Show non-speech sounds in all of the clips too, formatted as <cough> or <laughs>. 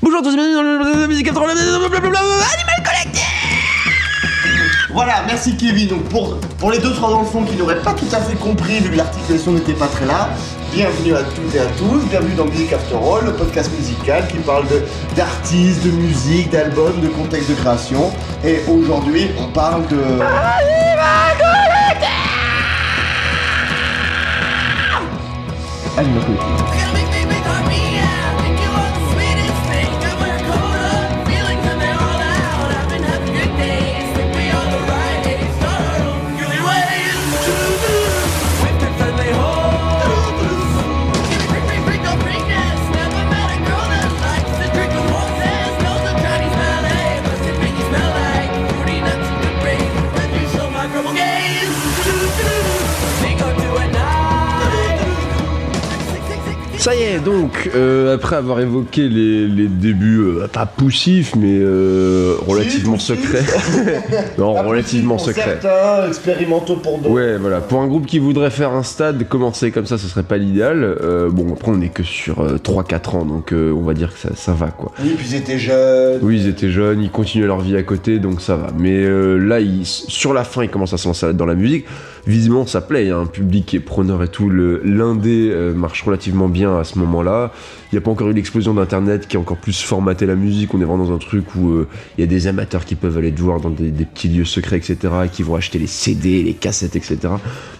Bonjour à tous, bienvenue dans le musique Animal Collectif Voilà, merci Kevin. Donc pour, pour les deux trois dans le fond qui n'auraient pas tout à fait compris vu que l'articulation n'était pas très là, bienvenue à toutes et à tous, bienvenue dans Music After All, le podcast musical qui parle d'artistes, de musique, d'albums, de contexte de création. Et aujourd'hui, on parle de Animal Collective. Ça y est, donc, euh, après avoir évoqué les, les débuts, euh, pas poussifs, mais euh, relativement poussif. secrets. <laughs> <laughs> non, Pas relativement pour secrets. Certains, expérimentaux pour d'autres. Ouais, voilà. Pour un groupe qui voudrait faire un stade, commencer comme ça, ce serait pas l'idéal. Bon, après, on est que sur euh, 3-4 ans, donc on va dire que ça, ça va, quoi. Oui, puis ils étaient jeunes. Oui, ils étaient jeunes, ils continuaient leur vie à côté, donc ça va. Mais là, ils- sur la fin, ils commencent à se lancer dans la musique. Visiblement, ça plaît, il y a un public qui est preneur et tout. Le- L'indé euh, marche relativement bien à ce moment-là. Il n'y a pas encore eu l'explosion d'Internet qui a encore plus formaté la musique. On est vraiment dans un truc où euh, il y a des amateurs qui peuvent aller te voir dans des, des petits lieux secrets, etc., et qui vont acheter les CD, les cassettes, etc.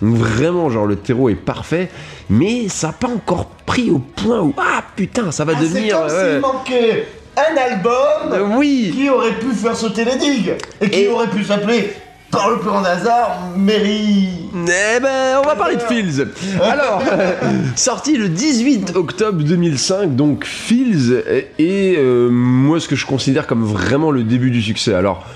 Donc vraiment, genre, le terreau est parfait, mais ça n'a pas encore pris au point où, ah putain, ça va Ah, c'est devenir... comme ouais. s'il manquait un album Euh, oui qui aurait pu faire sauter les digues et qui Et- aurait pu s'appeler, par le plus grand hasard, Mary. Eh ben, on va parler de Fields. Alors, <laughs> sorti le 18 octobre 2005, donc Fields est, est, euh, moi ce que je considère comme vraiment le début du succès. Alors,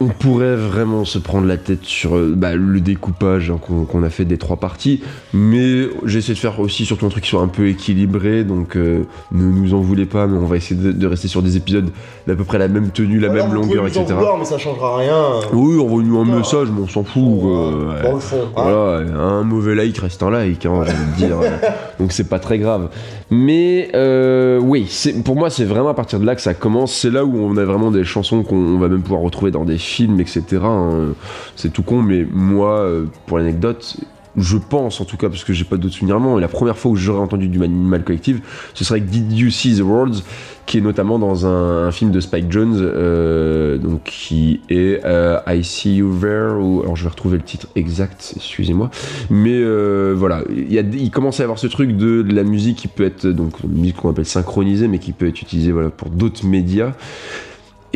on pourrait vraiment se prendre la tête sur euh, bah, le découpage hein, qu'on a fait des trois parties, mais j'essaie de faire aussi surtout un truc qui soit un peu équilibré, donc euh, ne nous en voulez pas, mais on va essayer de, de rester sur des épisodes d'à peu près la même tenue, la Voilà, même longueur, nous en etc. vouloir, mais ça changera rien. Oui, envoie-nous un Ah. message, mais on s'en fout. ouais. Dans le fond. hein. Voilà, un mauvais like reste un like, hein, envie de dire. <laughs> Donc c'est pas très grave. Mais euh, oui, pour moi, c'est vraiment à partir de là que ça commence. C'est là où on a vraiment des chansons qu'on va même pouvoir retrouver dans des films, etc. hein. C'est tout con, mais moi, euh, pour l'anecdote, je pense en tout cas, parce que j'ai pas d'autres souvenirs, et la première fois où j'aurais entendu du Animal Collective, ce serait Did You See the Worlds, qui est notamment dans un, film de Spike Jones, euh, qui est euh, I See You There, ou alors je vais retrouver le titre exact, excusez-moi, mais voilà, il, commence à y avoir ce truc de, de la musique qui peut être donc musique qu'on appelle synchronisée, mais qui peut être utilisée pour d'autres médias.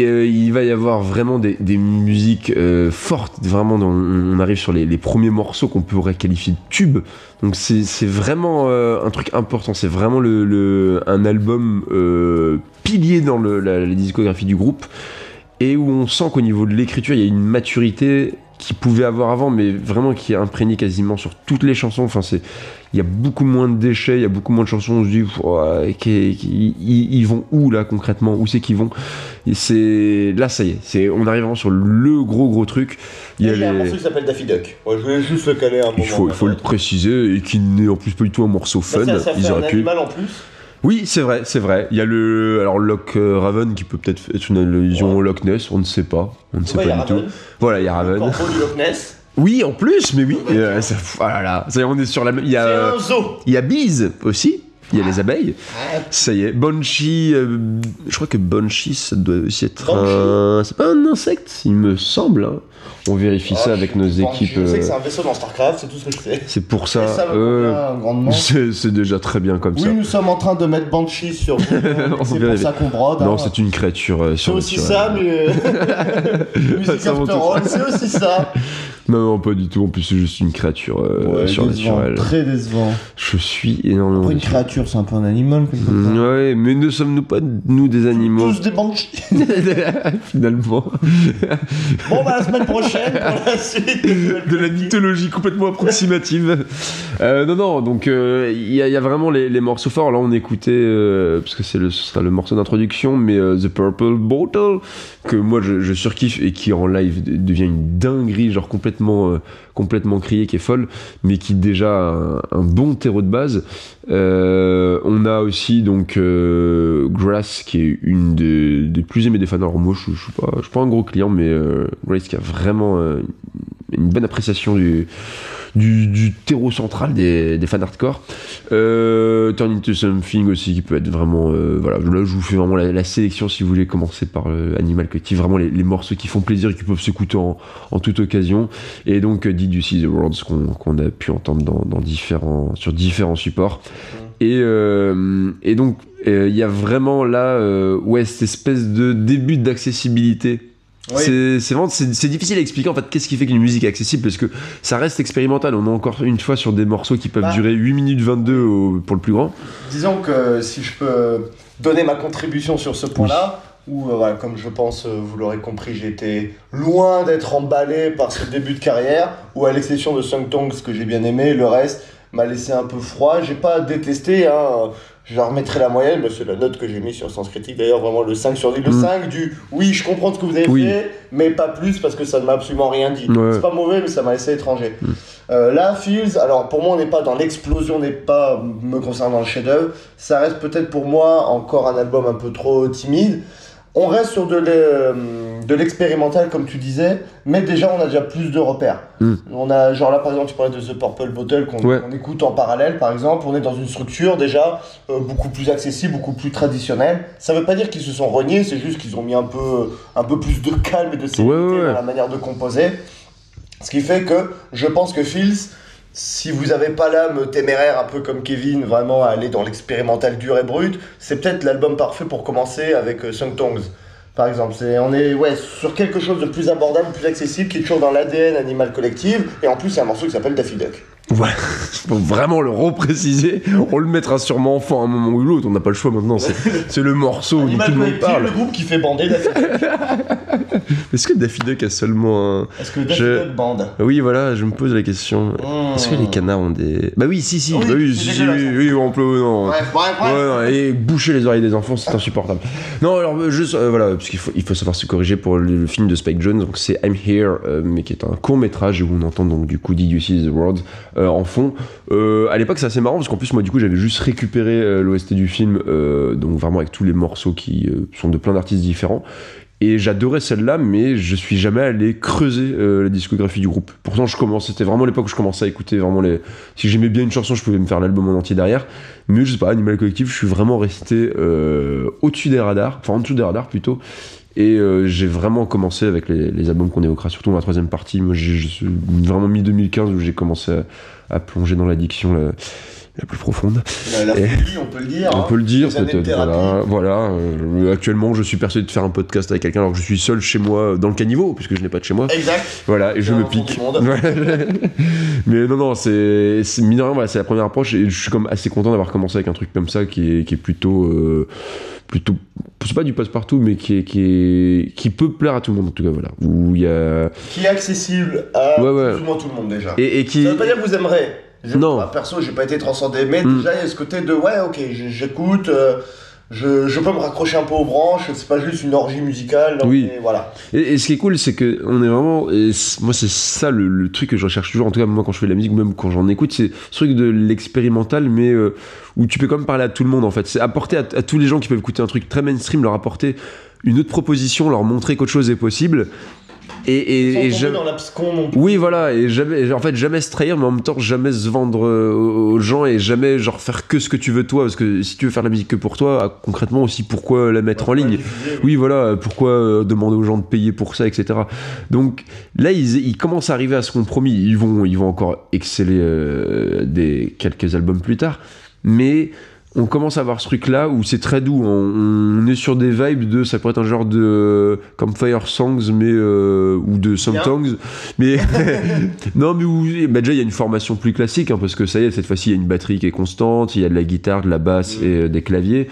Euh, il va y avoir vraiment des, musiques euh, fortes, vraiment, on arrive sur les, premiers morceaux qu'on pourrait qualifier de tubes. Donc c'est vraiment euh, un truc important, c'est vraiment un album pilier dans la, discographie du groupe, et où on sent qu'au niveau de l'écriture, il y a une maturité qu'il pouvait avoir avant, mais vraiment qui est imprégnée quasiment sur toutes les chansons. Enfin, il y a beaucoup moins de déchets, il y a beaucoup moins de chansons. On se dit, ils, ils vont où là concrètement? Où c'est qu'ils vont? C'est là, ça y est, c'est on arrive vraiment sur le gros gros truc. Il y a a un les- morceau qui s'appelle Daffy Duck. Ouais, je voulais juste le caler un moment. il faut, il faut le préciser et qui n'est en plus pas du tout un morceau fun. ça, ça Ils fait un auraient pu. animal en plus. Oui, c'est vrai, c'est vrai. Il y a le alors Loch euh, Raven qui peut peut-être être une allusion Ouais. au Loch Ness, on ne sait pas, on ne sait Ouais, pas du tout. Voilà, il y a le Raven. corbeau du Loch Ness. <laughs> Oui, en plus, mais oui. Ouais. Euh, ça, voilà, là. Ça y est, on est sur la même. Il y a, il y a Bees aussi. Il y a les abeilles. Ah, Ça y est. Banshee. euh, je crois que Banshee, ça doit aussi être un. C'est pas un insecte, il me semble. hein. On vérifie ça Ah, avec nos équipes. Je sais que euh, c'est un vaisseau dans StarCraft, c'est tout ce que je sais. C'est pour Et ça. ça me euh, convient grandement. c'est c'est déjà très bien comme Oui, ça. nous sommes en train de mettre Banshee sur <laughs> On c'est pour ça qu'on brode. Non, hein. c'est une créature euh, C'est aussi surnaturelle. ça, mais. <laughs> <laughs> Music Ça monte After tout. All, c'est aussi ça. Non, non, pas du tout. En plus, c'est juste une créature euh, Ouais, surnaturelle. décevant, Très décevant. Je suis énormément Après, une créature, c'est un peu un animal, quelque part. Mm, Ouais, mais ne sommes-nous pas, nous, des animaux Tous des Banshees. <laughs> <laughs> Finalement. Bon, bah, la semaine prochaine, pour la suite. de la mythologie complètement approximative. Euh, non, non, donc euh, il y, a- il y a vraiment les, les morceaux forts. Là, on écoutait, euh, parce que le, ce sera le morceau d'introduction, mais The Purple Bottle, que moi je, je surkiffe et qui en live de- devient une dinguerie, genre complètement complètement, euh, criée, qui est folle, mais qui déjà a un, un bon terreau de base. Euh, on a aussi donc euh, Grass, qui est une des, plus aimées des fans. Alors moi, je, je suis pas, suis pas un gros client, mais euh, Grace qui a vraiment une bonne appréciation du, du, du terreau central des, des fans hardcore. Euh, Turn into Something aussi, qui peut être vraiment. euh, voilà, là, je vous fais vraiment la, la sélection si vous voulez commencer par euh, Animal Collective. Vraiment les, les morceaux qui font plaisir et qui peuvent s'écouter en, en toute occasion. Et donc, euh, Did You See the Worlds qu'on a pu entendre dans, dans différents, sur différents supports. Et, euh, et donc, euh, il y a vraiment là, euh, ouais, cette espèce de début d'accessibilité. Oui. C'est vraiment difficile à expliquer en fait qu'est-ce qui fait qu'une musique est accessible parce que ça reste expérimental. On est encore une fois sur des morceaux qui peuvent Bah. durer 8 minutes 22 au- pour le plus grand. Disons que si je peux donner ma contribution sur ce point-là, où, euh, voilà, comme je pense, euh, vous l'aurez compris, été loin d'être emballé par ce début de carrière, où à l'exception de Sung Tongs que j'ai bien aimé, le reste m'a laissé un peu froid. J'ai pas détesté, hein. Je leur remettrai la moyenne, c'est la note que j'ai mise sur Sens Critique d'ailleurs, vraiment le 5 sur 10. Le Mm. 5 du oui, je comprends ce que vous avez Oui. fait, mais pas plus parce que ça ne m'a absolument rien dit. Ouais. C'est pas mauvais, mais ça m'a laissé étranger. Mm. Euh, là, Fields, alors pour moi, on n'est pas dans l'explosion, on n'est pas me concernant le chef-d'œuvre. Ça reste peut-être pour moi encore un album un peu trop timide. On reste sur de l'e- de l'expérimental, comme tu disais, mais déjà, on a déjà plus de repères. Mm. On a, genre là, par exemple, tu parlais de The Purple Bottle qu'on Ouais. écoute en parallèle, par exemple. On est dans une structure déjà euh, beaucoup plus accessible, beaucoup plus traditionnelle. Ça veut pas dire qu'ils se sont reniés, c'est juste qu'ils ont mis un peu, un peu plus de <laughs> calme et de sérénité Ouais, ouais, ouais. dans la manière de composer. Ce qui fait que je pense que Fields, si vous n'avez pas l'âme téméraire, un peu comme Kevin, vraiment à aller dans l'expérimental dur et brut, c'est peut-être l'album parfait pour commencer avec euh, Sung Tongs. Par exemple, c'est, on est ouais, sur quelque chose de plus abordable, plus accessible, qui est toujours dans l'ADN Animal Collective, et en plus, c'est un morceau qui s'appelle Daffy Duck. Voilà, <laughs> faut vraiment le repréciser. On le mettra sûrement en fond à un moment ou l'autre. On n'a pas le choix maintenant. C'est <laughs> le morceau Animal tout le monde parle. le groupe qui fait bander Daffy Duck. <laughs> Est-ce que Daffy Duck a seulement un. Est-ce que Daffy Je- Duck bande? Oui, voilà, je me pose la question. Mmh. Est-ce que les canards ont des. Bah oui, si, si. Oui, bah oui, si, si, oui, oui, on peut. Non. Bref, bref, bref. Ouais, non, et boucher les oreilles des enfants, c'est insupportable. Non, alors juste, euh, voilà, parce qu'il faut, il faut savoir se corriger pour le, le film de Spike Jones. Donc c'est I'm Here, euh, mais qui est un court métrage où on entend donc du coup Did You See the World euh, en fond. Euh, à l'époque, c'est assez marrant parce qu'en plus moi du coup j'avais juste récupéré euh, l'OST du film, donc vraiment avec tous les morceaux qui sont de plein d'artistes différents. Et j'adorais celle-là, mais je suis jamais allé creuser la discographie du groupe. Pourtant, je commence, c'était vraiment l'époque où je commençais à écouter vraiment les. Si j'aimais bien une chanson, je pouvais me faire l'album en entier derrière. Mais je sais pas, Animal Collective, je suis vraiment resté au-dessus des radars, enfin en dessous des radars plutôt. Et euh, j'ai vraiment commencé avec les, les albums qu'on évoquera, surtout dans la troisième partie. Moi, j'ai je suis vraiment mis 2015 où j'ai commencé à, à plonger dans l'addiction la, la plus profonde. La, folie, on peut le dire. On hein. peut le dire peut-être. Voilà, voilà. euh, actuellement, je suis persuadé de faire un podcast avec quelqu'un alors que je suis seul chez moi dans le caniveau, puisque je n'ai pas de chez moi. Exact. Voilà, et je me pique. <laughs> Mais non, non, c'est c'est- mine de rien, voilà, c'est la première approche et je suis comme assez content d'avoir commencé avec un truc comme ça qui est, qui est plutôt. euh, plutôt c'est pas du passe-partout, mais qui, est, qui, est, qui peut plaire à tout le monde en tout cas. Voilà. Où il y a. Qui est accessible à Ouais, ouais. plus ou moins tout le monde déjà. Et, et qui. Ça veut pas dire que vous aimerez. Je- Non. perso, j'ai pas été transcendé, mais Mm. déjà il y a ce côté de ouais, ok, j'écoute, euh, je, je peux me raccrocher un peu aux branches, c'est pas juste une orgie musicale. Oui. voilà. Et, et ce qui est cool, c'est que on est vraiment. et moi, c'est ça le, le truc que je recherche toujours. En tout cas, moi, quand je fais de la musique, même quand j'en écoute, c'est ce truc de l'expérimental, mais euh, où tu peux quand même parler à tout le monde. En fait, c'est apporter à, à tous les gens qui peuvent écouter un truc très mainstream, leur apporter une autre proposition, leur montrer qu'autre chose est possible. Et, et, et je- dans l'abscon non plus. oui, voilà, et jamais, en fait, jamais se trahir, mais en même temps, jamais se vendre euh, aux aux gens et jamais, genre, faire que ce que tu veux toi, parce que si tu veux faire la musique que pour toi, ah, concrètement aussi, pourquoi la mettre en ligne oui, voilà, pourquoi euh, demander aux gens de payer pour ça, etc. Donc là, ils, ils commencent à arriver à ce compromis. Ils vont, ils vont encore exceller euh, des quelques albums plus tard, mais on commence à avoir ce truc-là où c'est très doux. On, on est sur des vibes de, ça pourrait être un genre de comme Fire Songs, mais euh, ou de Some Bien. Tongues, mais <laughs> non, mais où, bah déjà il y a une formation plus classique, hein, parce que ça y est, cette fois-ci il y a une batterie qui est constante, il y a de la guitare, de la basse Mm. et euh, des claviers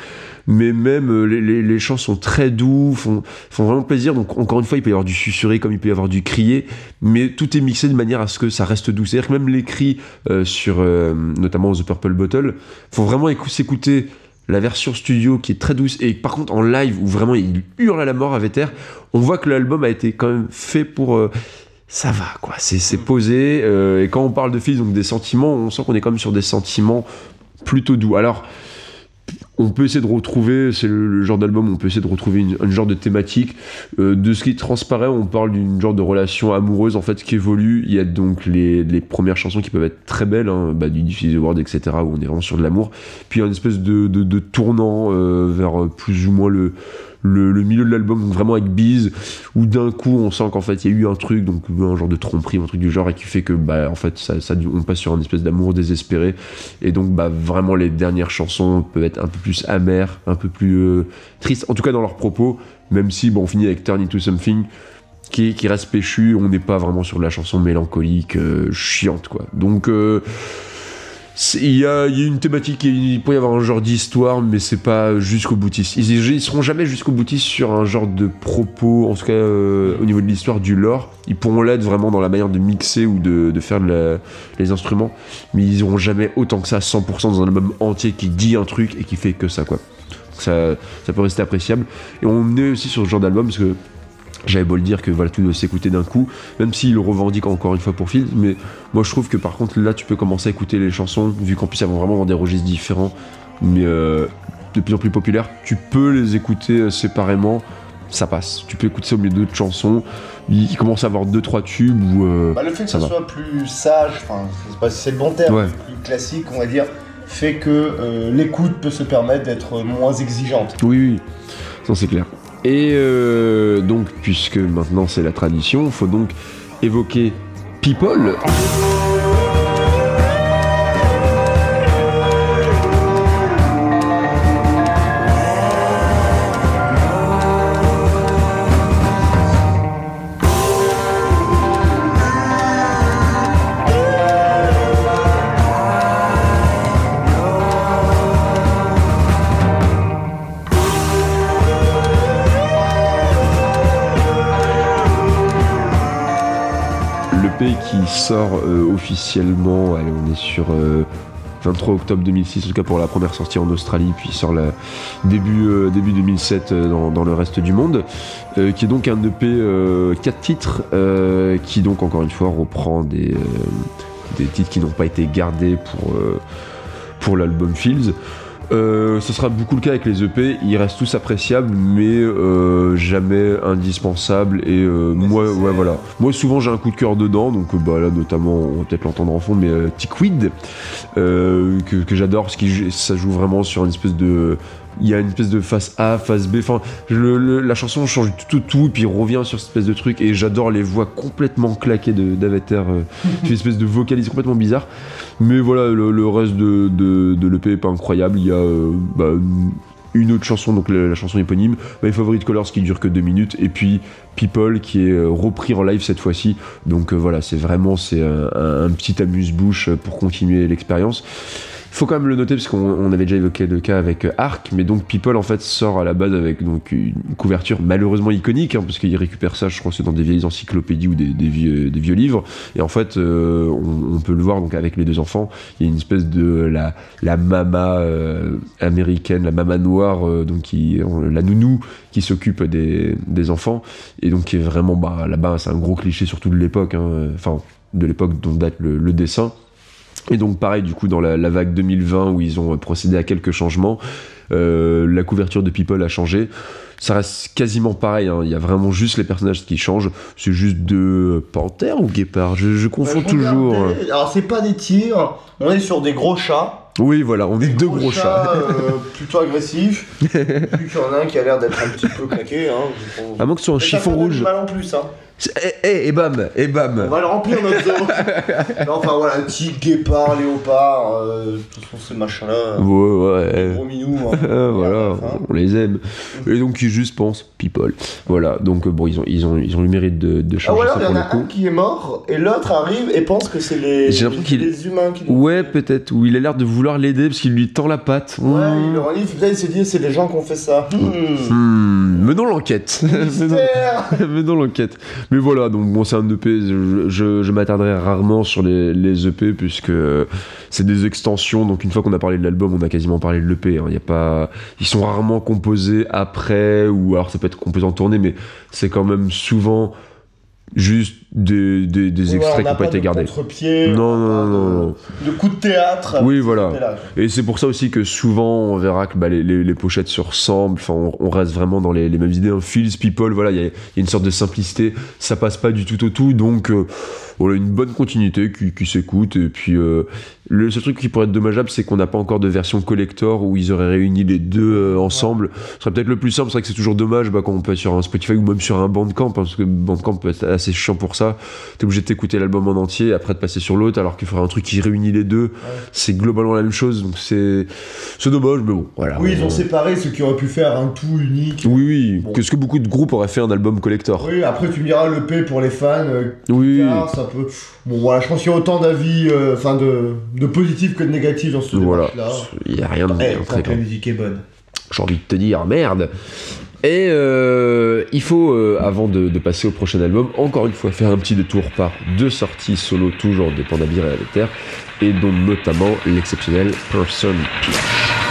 mais même euh, les, les- les chants sont très doux, font, font vraiment plaisir. Donc encore une fois, il peut y avoir du susurré comme il peut y avoir du crié, mais tout est mixé de manière à ce que ça reste doux. C'est-à-dire que même les cris euh, sur euh, notamment The Purple Bottle, faut vraiment écou- s'écouter la version studio qui est très douce et par contre en live où vraiment il hurle à la mort à Veter, on voit que l'album a été quand même fait pour euh, ça va quoi, c'est c'est posé. euh, et quand on parle de filles, donc des sentiments, on sent qu'on est quand même sur des sentiments plutôt doux. Alors, on peut essayer de retrouver, c'est le, genre d'album, on peut essayer de retrouver une, un genre de thématique. Euh, de ce qui transparaît, on parle d'une genre de relation amoureuse en fait qui évolue. Il y a donc les, premières chansons qui peuvent être très belles, hein, bah, du Diffuse World, etc., où on est vraiment sur de l'amour. Puis il y a une espèce de, tournant euh, vers plus ou moins le, le, milieu de l'album, vraiment avec Bees, où d'un coup on sent qu'en fait il y a eu un truc, donc un genre de tromperie, un truc du genre, et qui fait que bah en fait ça, on passe sur une espèce d'amour désespéré, et donc bah vraiment les dernières chansons peuvent être un peu plus amères, un peu plus euh, tristes, en tout cas dans leurs propos, même si bon on finit avec Turn Into Something. Qui, qui reste péchu, on n'est pas vraiment sur la chanson mélancolique, euh, chiante quoi. Donc euh, il y, a, il y a une thématique, il pourrait y avoir un genre d'histoire, mais c'est pas jusqu'au boutiste. Ils, ils seront jamais jusqu'au boutiste sur un genre de propos, en tout cas euh, au niveau de l'histoire, du lore. Ils pourront l'être vraiment dans la manière de mixer ou de, faire les instruments, mais ils auront jamais autant que ça, 100% dans un album entier qui dit un truc et qui fait que ça, quoi. Ça, ça peut rester appréciable. Et on est aussi sur ce genre d'album parce que j'avais beau le dire que voilà, tout doit s'écouter d'un coup, même s'il le revendique encore une fois pour Phil, mais moi je trouve que par contre là tu peux commencer à écouter les chansons, vu qu'en plus elles vont vraiment dans des registres différents, mais euh, de plus en plus populaires, tu peux les écouter euh, séparément, ça passe. Tu peux écouter ça au milieu d'autres chansons, il, commence à avoir deux trois tubes où... euh, Bah, le fait que Ça soit plus sage, enfin, je sais pas si c'est le bon terme, Ouais. plus classique, on va dire, fait que euh, l'écoute peut se permettre d'être moins exigeante. Oui, oui, ça c'est clair. Et euh, donc, puisque maintenant c'est la tradition, faut donc évoquer People. Sort euh, officiellement, on est sur euh, 23 octobre 2006, en tout cas pour la première sortie en Australie, puis il sort la, début, euh, début 2007 euh, dans, le reste du monde, euh, qui est donc un EP 4 titres, euh, qui donc encore une fois reprend des, euh, des titres qui n'ont pas été gardés pour, euh, pour l'album Fields. Euh, ce sera beaucoup le cas avec les EP, ils restent tous appréciables, mais euh, jamais indispensables. Et euh, moi, ouais, voilà. Moi, souvent, j'ai un coup de cœur dedans, donc bah, là, notamment, on va peut-être l'entendre en fond, mais Tickweed, euh, que, que j'adore, parce que ça joue vraiment sur une espèce de. Il y a une espèce de face A, face B. Enfin, le- le- la chanson change tout, tout, tout, et puis revient sur cette espèce de truc. Et j'adore les voix complètement claquées d'Avatar. Euh, <laughs> une espèce de vocalise complètement bizarre. Mais voilà, le, reste de, de, l'EP est pas incroyable. Il y a euh, bah, une autre chanson, donc la, chanson éponyme, My Favorite Colors qui dure que deux minutes, et puis People qui est euh, repris en live cette fois-ci. Donc euh, voilà, c'est vraiment c'est un petit amuse-bouche pour continuer l'expérience. Faut quand même le noter parce qu'on on avait déjà évoqué le cas avec euh, Arc, mais donc People en fait sort à la base avec donc une couverture malheureusement iconique, hein, parce qu'il récupère ça, je crois c'est dans des vieilles encyclopédies ou des, vieux, des vieux livres. Et en fait, euh, on, on peut le voir donc avec les deux enfants, il y a une espèce de la, la mama euh, américaine, la mama noire, euh, donc qui, la nounou qui s'occupe des, des enfants, et donc qui est vraiment bah, là-bas, c'est un gros cliché surtout de l'époque, hein, enfin de l'époque dont date le, le dessin. Et donc pareil du coup dans la, la vague 2020 où ils ont euh, procédé à quelques changements, euh, la couverture de People a changé. Ça reste quasiment pareil, hein. il y a vraiment juste les personnages qui changent. C'est juste deux panthères ou guépards? Je, je confonds Ouais, toujours. Alors c'est pas des tirs, on est sur des gros chats. Oui, voilà, on est deux gros chats. euh, <laughs> plutôt agressifs. <laughs> Vu qu'il y en a un qui a l'air d'être un petit peu claqué. Hein, À moins que ce soit un Mais chiffon rouge. mal en plus. Hein. Eh, eh, et bam, et On bam. va le remplir notre <laughs> zoo. Non, enfin voilà, un petit guépard, léopard, euh, façon ces machins-là. Ouais, ouais. Gros minous. Hein. <laughs> Ah, voilà, on les aime. Et donc ils juste pensent people. Voilà, donc euh, bon, ils ont, ils ont, ils ont le mérite de, de Ah changer voilà, ça il y en le a coup. un qui est mort et l'autre arrive et pense que c'est les, qu'il- les humains qui Ouais, peut-être. Ou il a l'air de vouloir l'aider parce qu'il lui tend la patte. Ouais, Mmh. il le renifle, peut-être il se dit c'est des gens qui ont fait ça. Hmm, menons l'enquête. <laughs> menons l'enquête. Mais voilà, donc bon, c'est un EP. Je, je, m'attarderai rarement sur les, les EP puisque euh, c'est des extensions. Donc une fois qu'on a parlé de l'album, on a quasiment parlé de l'EP. hein. Y a pas, ils sont rarement composés après ou alors ça peut être composé en tournée, mais c'est quand même souvent juste des, des, des extraits qui n'ont pas été gardés. Non, non, non, non. De coup de théâtre. Oui, voilà. Et c'est pour ça aussi que souvent on verra que bah, les, les, les pochettes se ressemblent, enfin on, on reste vraiment dans les, les mêmes idées. Un Feels People, voilà, il y y a une sorte de simplicité, ça passe pas du tout au tout, donc euh, voilà, une bonne continuité qui, qui s'écoute. Et puis euh, le seul truc qui pourrait être dommageable, c'est qu'on n'a pas encore de version collector où ils auraient réuni les deux euh, ensemble. Ce serait peut-être le plus simple, c'est vrai que c'est toujours dommage bah, quand on peut être sur un Spotify ou même sur un Bandcamp, hein, parce que Bandcamp peut être assez chiant pour ça. T'es obligé de t'écouter l'album en entier, après de passer sur l'autre, alors qu'il faudrait un truc qui réunit les deux. C'est globalement la même chose, donc c'est c'est dommage, mais bon, voilà. Oui, ils On- ont séparé ceux qui auraient pu faire un tout unique. Oui, oui. Bon. Qu'est-ce que beaucoup de groupes auraient fait un album collector Oui, après tu me diras le P pour les fans. euh, Oui. ça peut. Bon voilà, je pense qu'il y a autant d'avis, euh, enfin de, de positifs que de négatifs dans ce Voilà. débat-là. Il n'y a rien de Eh, très que la musique est bonne. J'ai envie de te dire, merde. Et euh, il faut, euh, avant de, de passer au prochain album, encore une fois faire un petit détour par deux sorties solo, toujours de Pandabir et Aveter, et dont notamment l'exceptionnel Person Peach.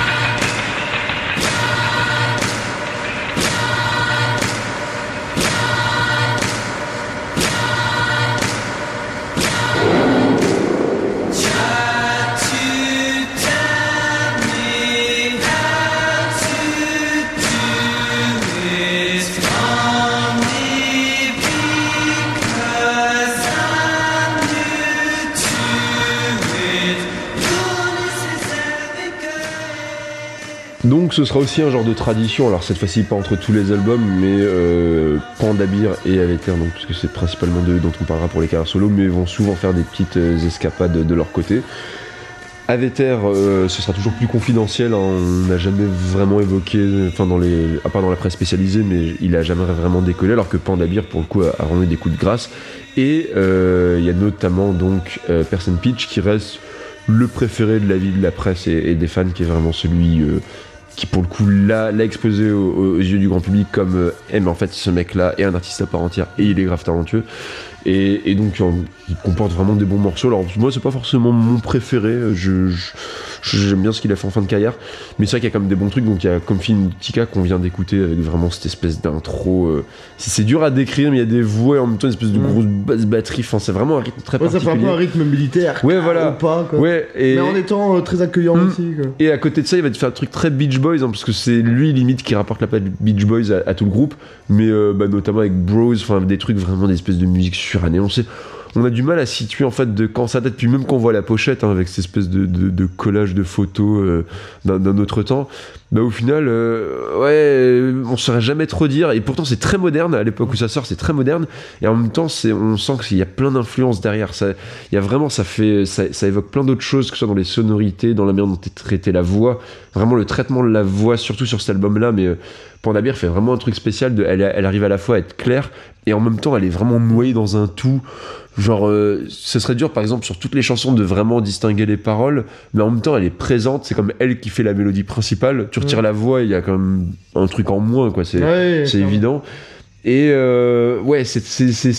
Ce sera aussi un genre de tradition, alors cette fois-ci pas entre tous les albums, mais euh, Pandabir et Aveter, donc, parce que c'est principalement d'eux dont on parlera pour les carrières solo, mais vont souvent faire des petites euh, escapades de leur côté. Aveter, euh, ce sera toujours plus confidentiel, hein, on n'a jamais vraiment évoqué, enfin dans les, à part dans la presse spécialisée, mais il a jamais vraiment décollé, alors que Pandabir pour le coup a, eu des coups de grâce. Et il y a notamment donc euh, Person Pitch qui reste le préféré de la vie de la presse et, des fans, qui est vraiment celui qui pour le coup l'a exposé aux, yeux du grand public comme euh, mais en fait ce mec là est un artiste à part entière. Et il est grave talentueux. Et, donc il comporte vraiment des bons morceaux. Alors moi c'est pas forcément mon préféré. Je, je- j'aime bien ce qu'il a fait en fin de carrière mais c'est vrai qu'il y a quand même des bons trucs donc il y a comme film Tika qu'on vient d'écouter avec vraiment cette espèce d'intro euh, c'est dur à décrire mais il y a des voix et en même temps une espèce de Mm. grosse basse batterie enfin c'est vraiment un rythme très Ouais, ça fait un peu un rythme militaire. Ouais, voilà. Ou pas, quoi. ouais et Mais en étant euh, très accueillant Mm. aussi. Quoi. et à côté de ça, il va te faire un truc très Beach Boys, hein, parce que c'est lui limite qui rapporte la patte Beach Boys à, à tout le groupe, mais euh, bah, notamment avec Bros, enfin des trucs vraiment des espèces de musique surannée. On a du mal à situer en fait de quand ça date, puis même quand on voit la pochette hein, avec cette espèce de, de- de collage de photos euh, d'un autre temps, bah au final, euh, ouais, on saurait jamais trop dire. Et pourtant c'est très moderne à l'époque où ça sort, c'est très moderne. Et en même temps, on sent qu'il y a plein d'influences derrière. Ça, il y a vraiment, ça fait, ça, ça évoque plein d'autres choses, que ce soit dans les sonorités, dans la manière dont est traitée la voix, vraiment le traitement de la voix, surtout sur cet album-là. Mais euh, Pandabir fait vraiment un truc spécial. De, elle, elle arrive à la fois à être claire et en même temps, elle est vraiment noyée dans un tout. Genre, euh, ce serait dur par exemple sur toutes les chansons de vraiment distinguer les paroles, mais en même temps, elle est présente. C'est comme elle qui fait la mélodie principale. Tu retires Mm. la voix, il y a quand même un truc en moins, quoi. C'est, Ouais, c'est clairement. évident. Et euh, ouais, c'est,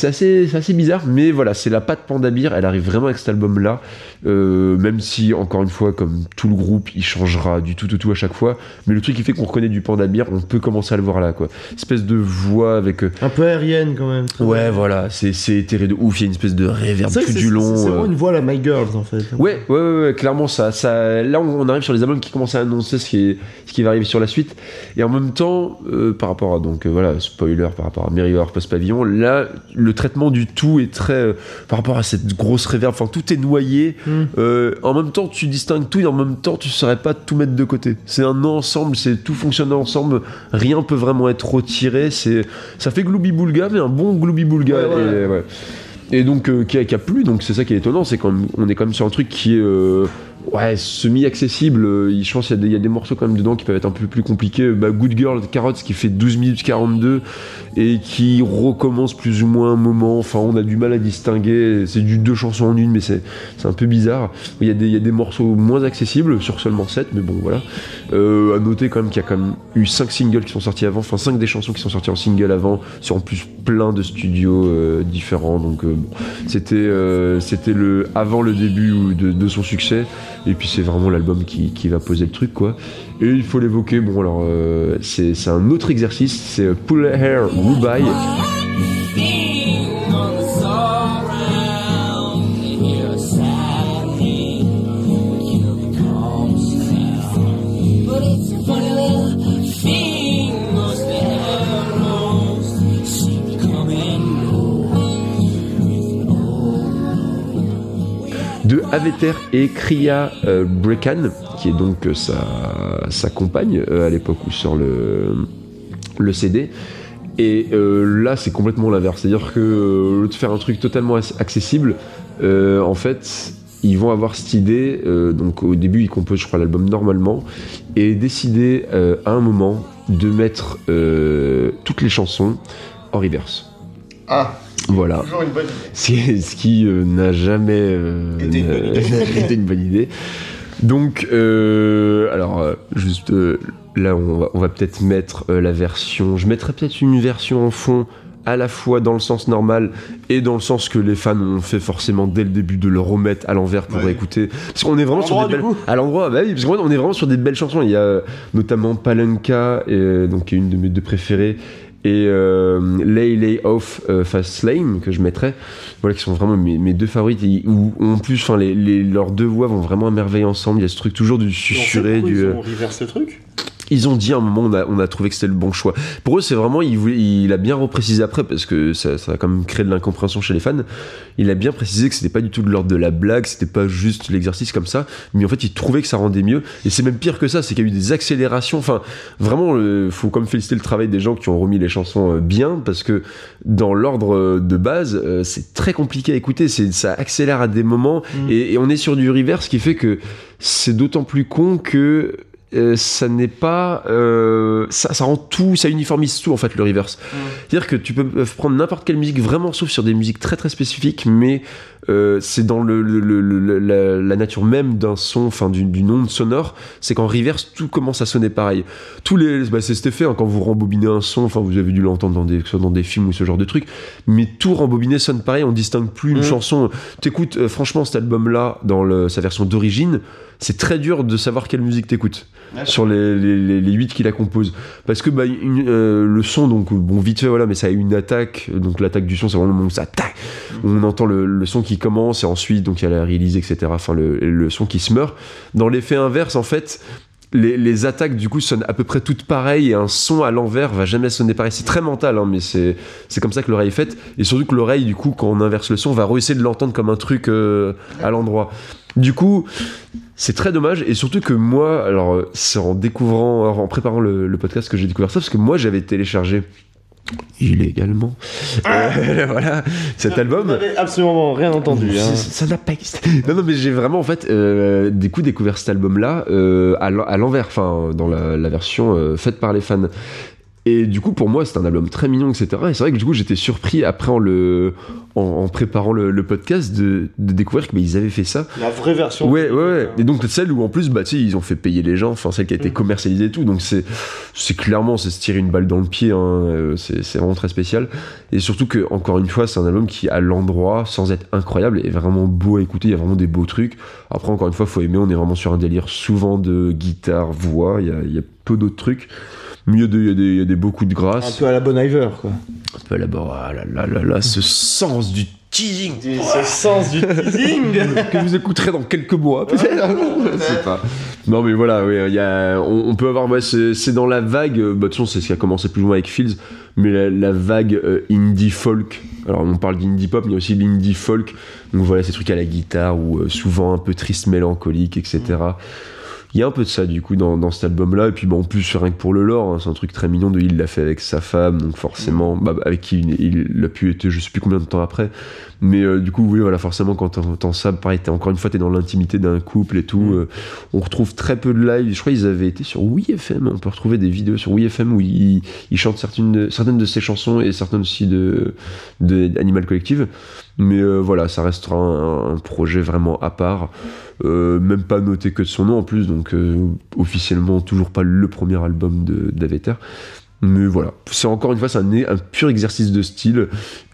assez, assez bizarre, mais voilà, c'est la patte Pandabir, elle arrive vraiment avec cet album-là, euh, même si, encore une fois, comme tout le groupe, il changera du tout tout tout à chaque fois, mais le truc qui fait qu'on reconnaît du Pandabir, on peut commencer à le voir là, quoi. Espèce de voix avec... euh, Un peu aérienne quand même. ouais, voilà, c'est, éthéré de ouf, il y a une espèce de réverb tout du long. C'est euh, vraiment une voix à la My Girls en fait. Ouais, ouais, ouais, ouais, clairement, ça, ça, là, on arrive sur les albums qui commencent à annoncer ce qui, est, ce qui va arriver sur la suite. Et en même temps, par rapport à, donc, voilà, spoiler, par rapport à Mary Post Pavillon, là, le traitement du tout est très, euh, par rapport à cette grosse réverb, enfin, tout est noyé. Mm. Euh, en même temps, tu distingues tout et en même temps, tu saurais pas tout mettre de côté. C'est un ensemble, c'est tout fonctionne ensemble. Rien peut vraiment être retiré. C'est, ça fait Glooby Boulga, mais un bon Glooby Boulga. Ouais, ouais. Et, ouais. Et donc, euh, qui, a, qui a plu, donc c'est ça qui est étonnant, c'est qu'on on est quand même sur un truc qui est ouais, semi-accessible. Euh, Je pense qu'il y, a des- il y a des morceaux quand même dedans qui peuvent être un peu plus compliqués. Bah, Good Girl, Carrots, qui fait 12 minutes 42 et qui recommence plus ou moins un moment. Enfin, on a du mal à distinguer. C'est du deux chansons en une, mais c'est un peu bizarre. Il y, a des, morceaux moins accessibles sur seulement 7, mais bon, voilà. Euh, à noter quand même qu'il y a quand même eu 5 singles qui sont sortis avant, enfin 5 des chansons qui sont sorties en single avant, sur en plus plein de studios euh, différents. Donc euh, bon, c'était le avant le début de son succès. Et puis c'est vraiment l'album qui, qui va poser le truc quoi. Et il faut l'évoquer. Bon alors euh, c'est un autre exercice, c'est Pull Hair Rubai. De Aveter et Kriya euh, Brekan, qui est donc euh, sa, compagne euh, à l'époque où sort le, le CD. Et euh, là, c'est complètement l'inverse. C'est-à-dire que au de faire un truc totalement ac- accessible, en fait, ils vont avoir cette idée. donc au début, ils composent, je crois, l'album normalement, et décider à un moment de mettre toutes les chansons en reverse. Ah, Voilà. toujours une bonne idée. C'est <laughs> ce qui euh, n'a jamais euh, Été une bonne idée. <laughs> n'a- été une bonne idée. Donc, euh, alors, juste euh, là, on va, on va peut-être mettre euh, la version. Je mettrais peut-être une version en fond à la fois dans le sens normal et dans le sens que les fans ont fait forcément dès le début de le remettre à l'envers pour Ouais. écouter. Parce qu'on est vraiment sur des belles... À l'endroit, bah oui, parce qu'on est vraiment sur des belles chansons. Il y a notamment Palenka, euh, donc qui est une de mes deux préférées, et euh, Lay Lay Off euh, Fast Lane que je mettrais. Voilà qui sont vraiment mes, mes deux favorites. Et où en plus enfin les, les- leurs deux voix vont vraiment à merveille ensemble. Il y a ce truc toujours du susurré du euh, Ils ont reverse le truc? Ils ont dit à un moment on a, on a trouvé que c'était le bon choix. Pour eux c'est vraiment il, voulait- il a bien reprécisé après parce que ça, ça a quand même créé de l'incompréhension chez les fans. Il a bien précisé que c'était pas du tout de l'ordre de la blague c'était pas juste l'exercice comme ça. Mais en fait il trouvait que ça rendait mieux. Et c'est même pire que ça c'est qu'il y a eu des accélérations. Enfin vraiment il faut comme féliciter le travail des gens qui ont remis les chansons euh, bien parce que dans l'ordre euh, de base euh, c'est très compliqué à écouter. C'est ça accélère à des moments. Mm. et, et on est sur du reverse ce qui fait que c'est d'autant plus con que euh, ça n'est pas euh, ça, ça rend tout ça uniformise tout en fait le reverse. C'est à dire que tu peux euh, prendre n'importe quelle musique vraiment sauf sur des musiques très très spécifiques mais euh, c'est dans le, le- le- le- la, la nature même d'un son enfin d'une onde sonore c'est qu'en reverse tout commence à sonner pareil. Tous les bah, c'est cet effet hein, quand vous rembobinez un son enfin vous avez dû l'entendre dans des que ce soit dans des films ou ce genre de trucs mais tout rembobiné sonne pareil on distingue plus une Mm. chanson. T'écoutes euh, franchement cet album là dans le- sa version d'origine c'est très dur de savoir quelle musique t'écoutes Ouais. sur les, les, les, les 8 qui la composent. Parce que bah, une- euh, le son donc bon vite fait voilà mais ça a une attaque. Donc l'attaque du son c'est vraiment le moment où ça tac on entend le, le son qui commence et ensuite donc il y a la réalise etc enfin le, le son qui se meurt. Dans l'effet inverse en fait les, les attaques du coup sonnent à peu près toutes pareilles et un son à l'envers va jamais sonner pareil. C'est très mental hein, mais c'est c'est comme ça que l'oreille est faite. Et surtout que l'oreille du coup quand on inverse le son va essayer de l'entendre comme un truc euh, à l'endroit du coup c'est très dommage et surtout que moi alors c'est en découvrant en préparant le, le podcast que j'ai découvert ça parce que moi j'avais téléchargé illégalement euh, <laughs> voilà cet Vous album n'avez absolument rien entendu. hein. ça n'a pas existé. Non, non, mais j'ai vraiment en fait euh, du coup découvert cet album-là euh, à l'en- à l'envers, enfin dans la, la version faite par les fans. Et du coup, pour moi, c'est un album très mignon, etc. Et c'est vrai que du coup, j'étais surpris après en le en, en préparant le, le podcast de, de découvrir qu'ils avaient fait ça. La vraie version. Ouais, ouais, ouais. Et donc celle où en plus, bah, tu sais, ils ont fait payer les gens, enfin celle qui a été Mm. commercialisée et tout. Donc c'est, c'est clairement, c'est se tirer une balle dans le pied. hein. Euh, C'est, c'est vraiment très spécial. Et surtout que, encore une fois, c'est un album qui, à l'endroit, sans être incroyable, est vraiment beau à écouter. Il y a vraiment des beaux trucs. Après, encore une fois, faut aimer. On est vraiment sur un délire souvent de guitare, voix. Il y a, il y a peu d'autres trucs. Mieux de, il y a des, il y a des beaux coups de Un grâce. peu à la Bon Iver, quoi. Un peu là-bas. Ah là là là là, ce sens du teasing. Ce sens du teasing. <laughs> Que vous écouterez dans quelques mois peut-être. Pas. Non mais voilà oui, il y a, on, on peut avoir ouais, c'est, c'est dans la vague euh, bah, de toute façon c'est ce qui a commencé plus ou moins avec Fields mais la, la vague euh, indie folk. Alors on parle d'indie pop mais il y a aussi l'indie folk. Donc voilà ces trucs à la guitare ou euh, souvent un peu triste mélancolique etc il y a un peu de ça du coup dans, dans cet album là et puis bah, en plus rien que pour le lore hein, c'est un truc très mignon. De il l'a fait avec sa femme donc forcément bah, avec qui il, il a pu être je sais plus combien de temps après. Mais euh, du coup oui voilà forcément quand t'entends ça pareil t'es encore une fois t'es dans l'intimité d'un couple et tout Mm. euh, on retrouve très peu de live. Je crois qu'ils avaient été sur WeFM on peut retrouver des vidéos sur WeFM où ils, ils chantent certaines de, certaines de ses chansons et certaines aussi de, de Animal Collective mais euh, voilà ça restera un, projet vraiment à part. Euh, même pas noté que de son nom en plus donc euh, officiellement toujours pas le premier album de d'Aveter mais voilà, c'est encore une fois, c'est un, un pur exercice de style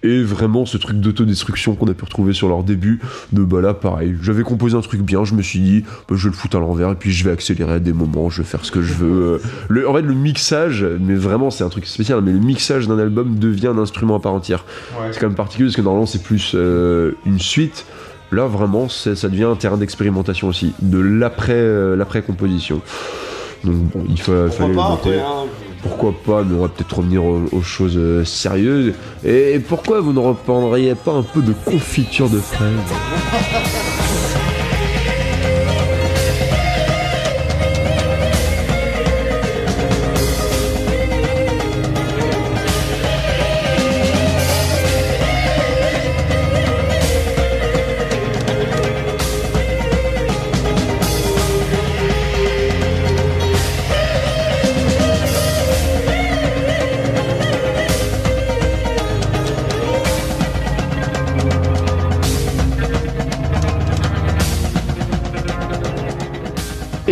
et vraiment ce truc d'autodestruction qu'on a pu retrouver sur leur début. De bah là, pareil, j'avais composé un truc bien, je me suis dit, bah, je vais le foutre à l'envers et puis je vais accélérer à des moments, je vais faire ce que je veux. Euh, Le, en fait, le mixage, mais vraiment, c'est un truc spécial, mais le mixage d'un album devient un instrument à part entière. Ouais. C'est quand même particulier parce que normalement, c'est plus euh, une suite. Là, vraiment, ça devient un terrain d'expérimentation aussi, de l'après euh, l'après-composition. Donc bon, il fa- fallait le pas noter. après, hein. Pourquoi pas, mais on va peut-être revenir aux, choses euh, sérieuses. Et pourquoi vous ne reprendriez pas un peu de confiture de fraises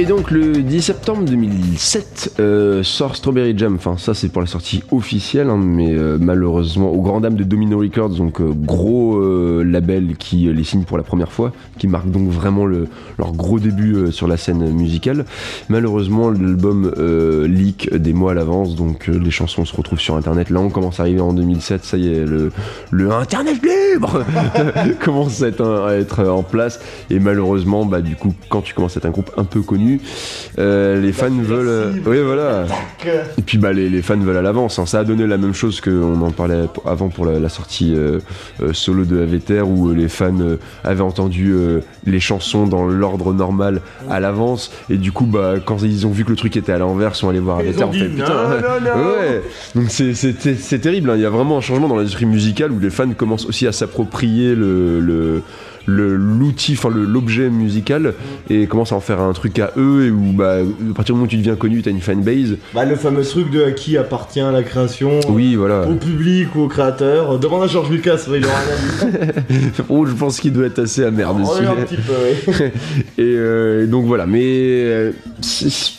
Et donc le 10 septembre 2007 euh, sort Strawberry Jam. Enfin ça c'est pour la sortie officielle, hein, mais euh, malheureusement au grand dam de Domino Records, donc euh, gros label qui les signe pour la première fois, qui marque donc vraiment le- leur gros début sur la scène musicale. Malheureusement l'album leak des mois à l'avance, donc les chansons se retrouvent sur internet. Là on commence à arriver en 2007, ça y est, le, internet libre <laughs> commence à être, un- à être en place. Et malheureusement, bah du coup quand tu commences à être un groupe un peu connu, euh, les fans veulent. euh, oui, voilà. Et puis bah les, les fans veulent à l'avance. hein. Ça a donné la même chose qu'on en parlait avant pour la, la sortie euh, solo de Aveter où les fans avaient entendu les chansons dans l'ordre normal à l'avance. Et du coup, bah quand ils ont vu que le truc était à l'envers, ils sont allés voir Aveter. en fait, non, putain, non, non. ouais. Donc c'est- terrible. hein. Il y a vraiment un changement dans l'industrie musicale où les fans commencent aussi à s'approprier le- l'outil, enfin l'objet musical et commencent à en faire un truc à eux et où bah, à partir du moment où tu deviens connu, t'as une fanbase. Bah, le fameux truc de à qui appartient la création. Oui, voilà. Au public ou au créateur. Demande à George Lucas, il aura un avis. <laughs> Oh, je pense qu'il doit être assez amer Oh, dessus. un petit peu, oui. <laughs> Et euh, donc voilà, mais euh,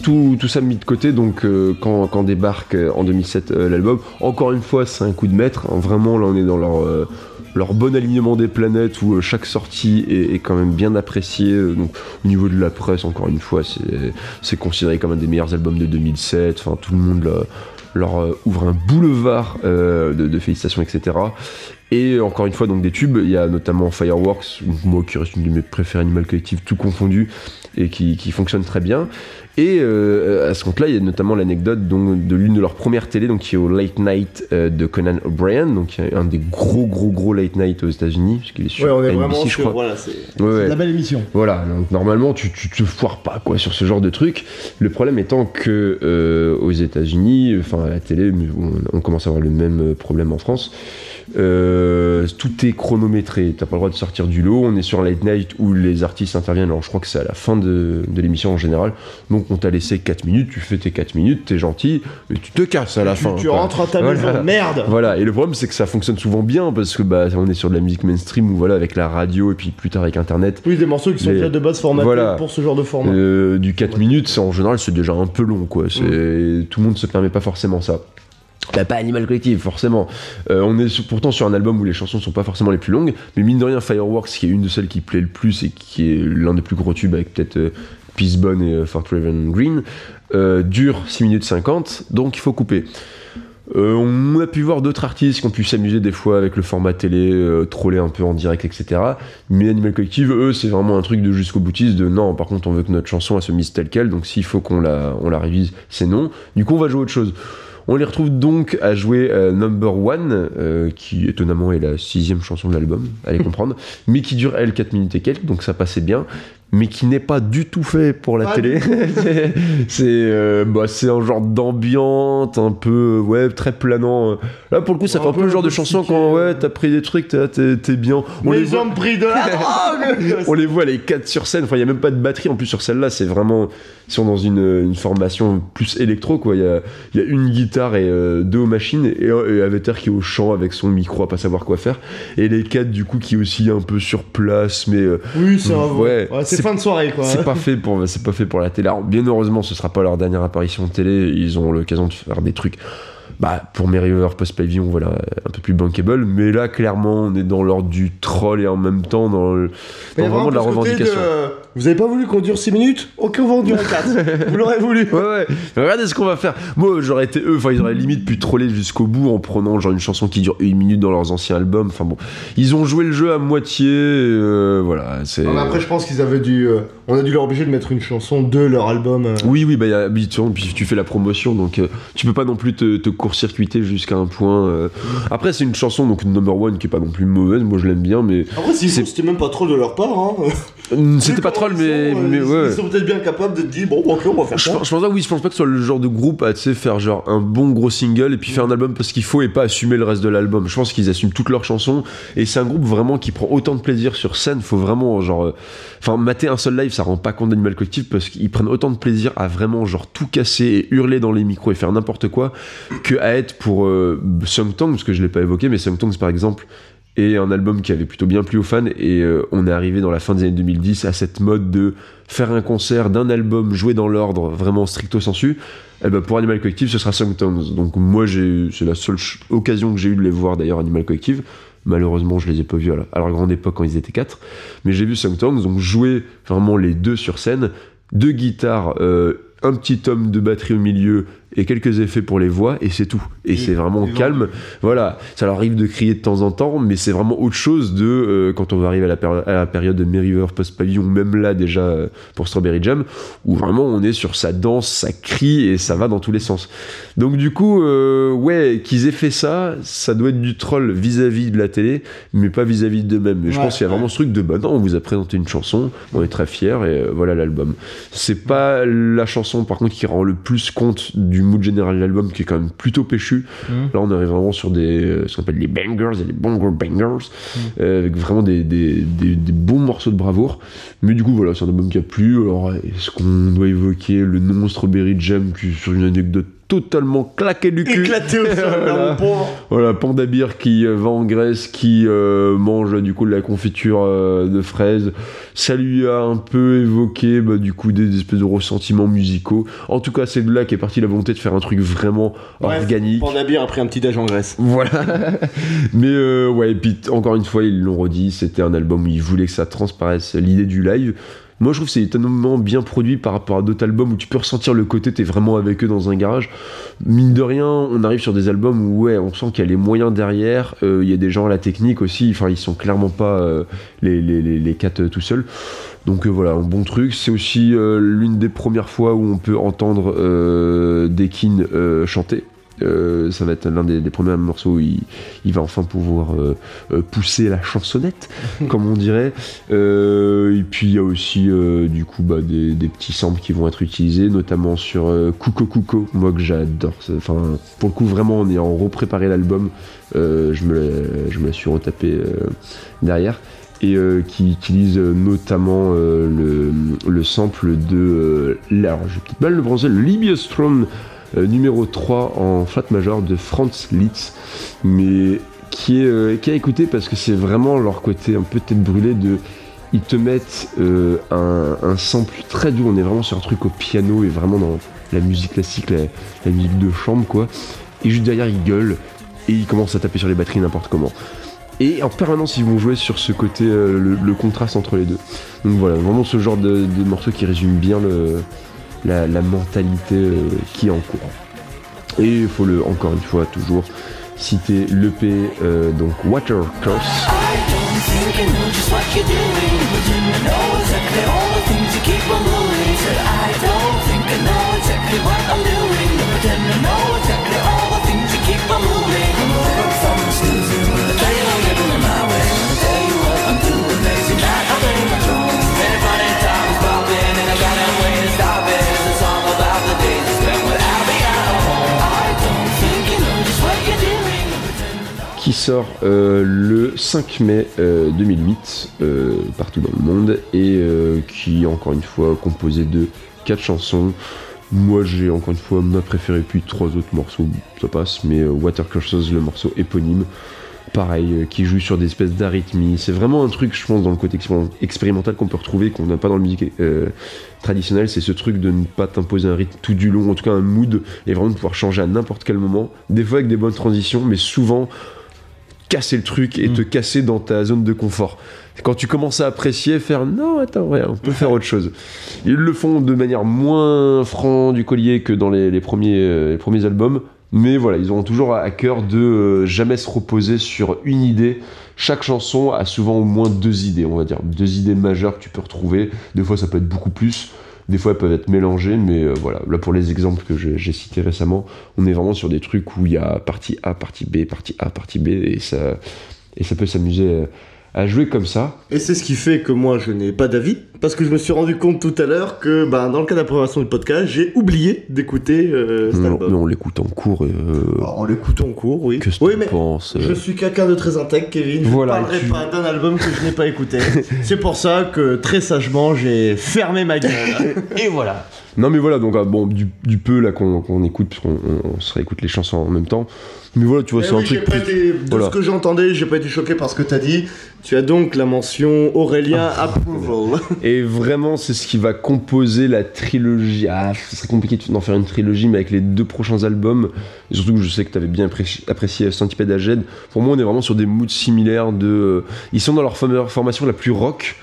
tout, tout ça mis de côté, donc euh, quand, quand débarque en 2007 euh, l'album, encore une fois c'est un coup de maître, hein. vraiment là on est dans leur, leur bon alignement des planètes où euh, chaque sortie est, quand même bien appréciée, euh, donc au niveau de la presse encore une fois c'est- considéré comme un des meilleurs albums de 2007, enfin tout le monde leur euh, ouvre un boulevard de, de félicitations etc. Et encore une fois, donc des tubes, il y a notamment Fireworks, moi qui reste une de mes préférées Animal Collective, tout confondu, et qui, qui fonctionne très bien. Et euh, à ce compte-là, il y a notamment l'anecdote donc, de l'une de leurs premières télés, donc qui est au Late Night euh, de Conan O'Brien, donc un des gros gros gros Late Night aux États-Unis, parce qu'il est sur Ouais, on est NBC, vraiment je crois. Voilà, c'est. Ouais, ouais. La belle émission. Voilà, donc normalement tu, tu te foires pas quoi sur ce genre de truc. Le problème étant que euh, aux États-Unis, enfin à la télé, on, on commence à avoir le même problème en France. euh, tout est chronométré, t'as pas le droit de sortir du lot. On est sur un late night où les artistes interviennent. Alors je crois que c'est à la fin de, de l'émission en général. Donc on t'a laissé 4 minutes, tu fais tes 4 minutes, t'es gentil, mais tu te casses à la tu, fin. tu quoi. rentres à ta Voilà. maison, merde Voilà, et le problème c'est que ça fonctionne souvent bien parce que bah on est sur de la musique mainstream ou voilà avec la radio et puis plus tard avec internet. Oui, des morceaux qui sont déjà de base formatés voilà. pour ce genre de format. Euh, du 4 minutes, c'est en général, c'est déjà un peu long, quoi. C'est tout le monde se permet pas forcément ça. Bah, pas Animal Collective, forcément. Euh, on est sur- pourtant sur un album où les chansons sont pas forcément les plus longues, mais mine de rien, Fireworks, qui est une de celles qui plaît le plus et qui est l'un des plus gros tubes avec peut-être euh, et euh, Fort Raven Green, euh, dure 6 minutes 50, donc il faut couper. On a pu voir d'autres artistes qui ont pu s'amuser des fois avec le format télé, troller un peu en direct, etc. Mais Animal Collective, eux, c'est vraiment un truc de jusqu'au boutiste de non, par contre, on veut que notre chanson elle se mise telle quelle, donc s'il faut qu'on la, on la révise, c'est non. Du coup, on va jouer autre chose. On les retrouve donc à jouer euh, Number One, euh, qui étonnamment est la sixième chanson de l'album, allez comprendre, <laughs> mais qui dure elle 4 minutes et quelques, donc ça passait bien, mais qui n'est pas du tout fait pour la Pas télé. <laughs> C'est- euh, bah, c'est un genre d'ambiance un peu ouais très planant. euh. Là pour le coup ça fait un peu le genre de chanson quand euh. ouais t'as pris des trucs t'es bien. On les les voit- hommes pris de la <laughs> drogue on les voit les quatre sur scène, enfin il y a même pas de batterie en plus sur celle-là, c'est vraiment ils sont dans une, une formation plus électro quoi, il y a, il y a une guitare et euh, deux aux machines et, et Aveter qui est au chant avec son micro à pas savoir quoi faire et les quatre du coup qui est aussi un peu sur place mais euh, Oui, c'est un Ouais, ouais, c'est- fin de soirée quoi. c'est pas fait pour c'est pas fait pour la télé. Alors, bien heureusement, ce sera pas leur dernière apparition télé. Ils ont l'occasion de faire des trucs. Bah, pour Mary River Post Pavilion, voilà, un peu plus bankable. Mais là, clairement, on est dans l'ordre du troll et en même temps dans, le- dans vraiment de la revendication. de- Vous avez pas voulu qu'on dure 6 minutes Ok, on va en durer 4. <laughs> Vous l'aurez voulu. Ouais, ouais. Mais regardez ce qu'on va faire. Moi, j'aurais été eux. Enfin, ils auraient limite pu troller jusqu'au bout en prenant genre une chanson qui dure une minute dans leurs anciens albums. Enfin bon, ils ont joué le jeu à moitié. euh, voilà, c'est. Non, mais après, je pense qu'ils avaient dû. euh, on a dû leur obliger de mettre une chanson de leur album. euh. Oui, oui, bah, y a, puis tu fais la promotion, donc euh, tu peux pas non plus te, te court-circuiter jusqu'à un point. euh. Après, c'est une chanson, donc number one, qui est pas non plus mauvaise, moi je l'aime bien, mais Après, C'est- c'était même pas trop de leur part. Hein. euh, c'était pas comment troll, mais, sont, euh, mais ouais. ils sont peut-être bien capables de te dire bon, ok, on va faire Je ça. pense, je pense pas, oui, je pense pas que ce soit le genre de groupe à faire genre un bon gros single et puis faire un album parce qu'il faut et pas assumer le reste de l'album. Je pense qu'ils assument toutes leurs chansons et c'est un groupe vraiment qui prend autant de plaisir sur scène. Faut vraiment genre, euh, enfin, mater un seul live, ça rend pas compte d'Animal Collective parce qu'ils prennent autant de plaisir à vraiment genre tout casser et hurler dans les micros et faire n'importe quoi que à être pour euh, Sung parce que je l'ai pas évoqué, mais Sung par exemple et un album qui avait plutôt bien plu aux fans. Et euh, on est arrivé dans la fin des années 2010 à cette mode de faire un concert d'un album joué dans l'ordre, vraiment stricto sensu. Et ben pour Animal Collective, ce sera Songtones. Donc moi, c'est la seule occasion que j'ai eu de les voir d'ailleurs, Animal Collective. Malheureusement, je les ai pas vus à, leur grande époque quand ils étaient quatre. Mais j'ai vu Songtones, donc jouer vraiment les deux sur scène, deux guitares, euh, un petit tome de batterie au milieu et quelques effets pour les voix, et c'est tout. Et Et- c'est vraiment calme. Voilà, ça leur arrive de crier de temps en temps, mais c'est vraiment autre chose de euh, quand on va arriver à la, péri- à la période de Merriweather Post-Pavillon, même là déjà euh, pour Strawberry Jam, où vraiment on est sur sa danse, ça crie et ça va dans tous les sens. Donc du coup, euh, ouais, qu'ils aient fait ça, ça doit être du troll vis-à-vis de la télé, mais pas vis-à-vis d'eux-mêmes. Je Ouais, pense qu'il y a vraiment ce truc de bah non, on vous a présenté une chanson, on est très fiers et voilà l'album. C'est pas la chanson par contre qui rend le plus compte du mood général de l'album qui est quand même plutôt péchu. Mhm. Là on arrive vraiment sur des euh, ce qu'on appelle les bangers et les bongo bangers euh, avec vraiment des, des, des- des bons morceaux de bravoure. Mais du coup voilà, c'est un album qui a plu. Alors est-ce qu'on doit évoquer le nom Strawberry Jam qui sur une anecdote totalement claquée du cul Éclaté au sol, <laughs> là, Voilà. mon pauvre. voilà, Panda Beer qui euh, va en Grèce, qui euh, mange du coup de la confiture euh, de fraises. Ça lui a un peu évoqué bah, du coup des, espèces de ressentiments musicaux. En tout cas, c'est de là qu'est partie la volonté de faire un truc vraiment Bref, organique. Panda Beer a pris un petit déj en Grèce. Voilà. <laughs> Mais euh, ouais, et puis encore une fois, ils l'ont redit, c'était un album où ils voulaient que ça transparaisse l'idée du live. Moi, je trouve que c'est étonnamment bien produit par rapport à d'autres albums où tu peux ressentir le côté, t'es vraiment avec eux dans un garage. Mine de rien, on arrive sur des albums où, on sent qu'il y a les moyens derrière, euh, il y a des gens à la technique aussi, enfin, ils sont clairement pas euh, les, les, quatre euh, tout seuls. Donc voilà, un bon truc. C'est aussi l'une des premières fois où on peut entendre euh, Dekin chanter. Euh, ça va être l'un des, des premiers morceaux où il, il va enfin pouvoir euh, euh, pousser la chansonnette, <laughs> comme on dirait. Euh, et puis il y a aussi du coup bah, des, des petits samples qui vont être utilisés, notamment sur Kuko Kuko, moi que j'adore. Enfin, pour le coup, vraiment, en ayant repréparé l'album, je, me la, je me la suis retapé derrière. Et qui utilise notamment le, le sample de. là, alors, j'ai peut-être mal le bronzer, le Libius Throne numéro 3 en flat major de Franz Liszt, mais qui est, euh, qui a écouté parce que c'est vraiment leur côté un peu tête brûlée de. Ils te mettent euh, un, un sample très doux, on est vraiment sur un truc au piano et vraiment dans la musique classique, la, musique de chambre quoi. Et juste derrière, ils gueulent et ils commencent à taper sur les batteries n'importe comment. Et en permanence, ils vont jouer sur ce côté, euh, le, le contraste entre les deux. Donc voilà, vraiment ce genre de, de morceau qui résume bien le, la, mentalité euh, qui est en cours. Et il faut le, encore une fois, toujours citer l'EP, euh, donc Water Curse. Sort euh, le 5 mai euh, 2008 euh, partout dans le monde et euh, qui encore une fois composé de quatre chansons. Moi j'ai encore une fois ma préférée puis trois autres morceaux, ça passe, mais euh, Water Curses, le morceau éponyme, pareil, euh, qui joue sur des espèces d'arythmies. C'est vraiment un truc, je pense, dans le côté expérim- expérimental qu'on peut retrouver, qu'on n'a pas dans la musique euh, traditionnelle, c'est ce truc de ne pas t'imposer un rythme tout du long, en tout cas un mood, et vraiment de pouvoir changer à n'importe quel moment, des fois avec des bonnes transitions, mais souvent casser le truc et te casser dans ta zone de confort. Quand tu commences à apprécier, faire non, attends, ouais, on peut faire autre chose. Ils le font de manière moins franc du collier que dans les, les premiers, euh, les premiers albums, mais voilà, ils auront toujours à cœur de euh, jamais se reposer sur une idée. Chaque chanson a souvent au moins deux idées, on va dire, deux idées majeures que tu peux retrouver. Des fois, ça peut être beaucoup plus. Des fois, elles peuvent être mélangées, mais euh, voilà. Là, pour les exemples que j'ai cités récemment, on est vraiment sur des trucs où il y a partie A, partie B, partie A, partie B, et ça, et ça peut s'amuser euh, à jouer comme ça. Et c'est ce qui fait que moi je n'ai pas d'avis, parce que je me suis rendu compte tout à l'heure que ben, dans le cas de la préparation du podcast, j'ai oublié d'écouter euh, cet on, album. mais on l'écoute en cours. et, euh, Alors, en l'écoutant en cours, oui. Que oui, tu mais penses je euh, suis quelqu'un de très intègre, Kevin. Je Voilà, ne parlerai tu- pas d'un album que je n'ai pas écouté. <laughs> c'est pour ça que très sagement j'ai fermé ma gueule. Et voilà. Non mais voilà, donc ah, bon, du, du peu là qu'on écoute, parce qu'on on, on se réécoute les chansons en même temps. Mais voilà, tu vois, Eh c'est un oui, j'ai truc pas été- de voilà. ce que j'entendais, j'ai pas été choqué par ce que t'as dit. Tu as donc la mention Aurélien Ah. Approval. <laughs> Et vraiment, c'est ce qui va composer la trilogie. Ah, ce serait compliqué d'en faire une trilogie, mais avec les deux prochains albums, et surtout que je sais que tu avais bien apprécié, apprécié Centipede Aged, pour moi, on est vraiment sur des moods similaires. De, euh, ils sont dans leur form- formation la plus rock.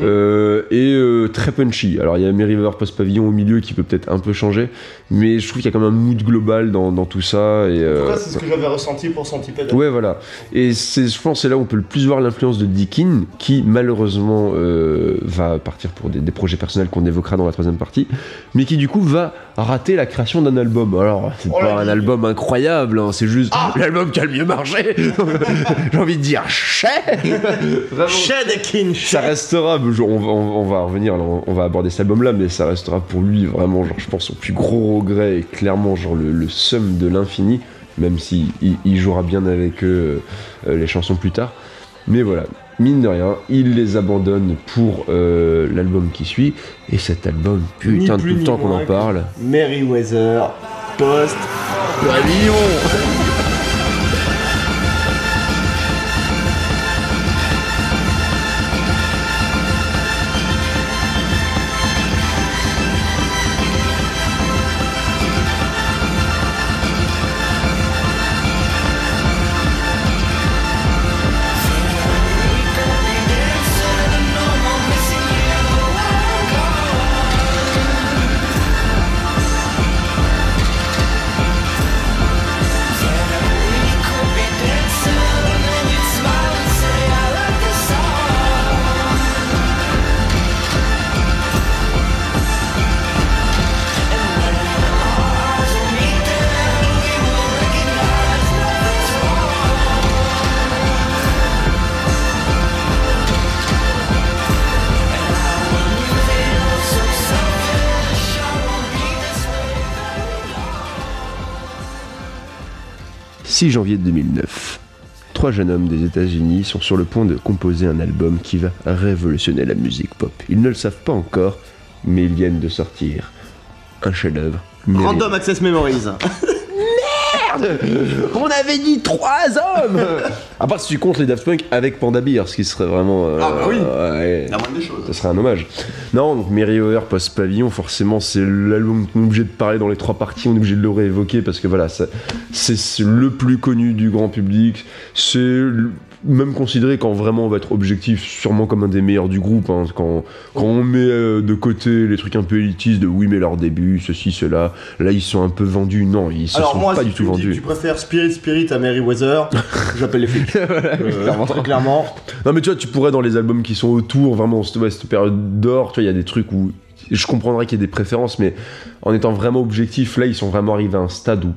Euh, et euh, très punchy. Alors il y a Mary River Post Pavillon au milieu qui peut peut-être un peu changer, mais je trouve qu'il y a quand même un mood global dans, dans tout ça. Et, euh, c'est ce que j'avais ressenti pour Centipede Ouais, voilà. Et c'est, je pense, c'est là où on peut le plus voir l'influence de Deakin, qui malheureusement va partir pour des, des projets personnels qu'on évoquera dans la troisième partie, mais qui du coup va rater la création d'un album. Alors, c'est Oh pas un album incroyable, hein, c'est juste l'album qui a le mieux marché. <laughs> J'ai envie de dire, chais Ça restera, je- on, va- on- on va revenir, là, on, on va aborder cet album-là, mais ça restera pour lui vraiment, genre, je pense, son plus gros regret et clairement, genre, le, le sum de l'infini, même si il, il jouera bien avec eux euh, les chansons plus tard. Mais voilà, mine de rien, il les abandonne pour euh, l'album qui suit, et cet album, putain, tout le temps qu'on en parle. Meriwether Post Pavillon. « 6 janvier 2009. Trois jeunes hommes des États-Unis sont sur le point de composer un album qui va révolutionner la musique pop. Ils ne le savent pas encore, mais ils viennent de sortir un chef-d'œuvre. Random Access Memories. <laughs> On avait dit trois hommes À part si tu comptes les Daft Punk avec Panda Beer, ce qui serait vraiment. euh, Ah bah oui. ouais, La moindre des choses. ça serait un hommage. Non, donc Mary Over Post Pavillon, forcément, c'est l'album qu'on est obligé de parler dans les trois parties, on est obligé de le réévoquer parce que voilà, ça- c'est le plus connu du grand public. C'est même considéré quand vraiment on va être objectif, sûrement comme un des meilleurs du groupe. hein, quand, quand on met euh, de côté les trucs un peu élitistes de oui, mais leur début, ceci, cela, là ils sont un peu vendus. Non, ils se Alors sont moi, pas si du tu tout me dis que vendus. tu préfères Spirit Spirit à Meriwether, <laughs> j'appelle les flics. <laughs> Euh, très clairement. Non mais tu vois, tu pourrais dans les albums qui sont autour, vraiment, cette, ouais, cette période d'or, tu vois, il y a des trucs où je comprendrais qu'il y ait des préférences, mais en étant vraiment objectif, là, ils sont vraiment arrivés à un stade où,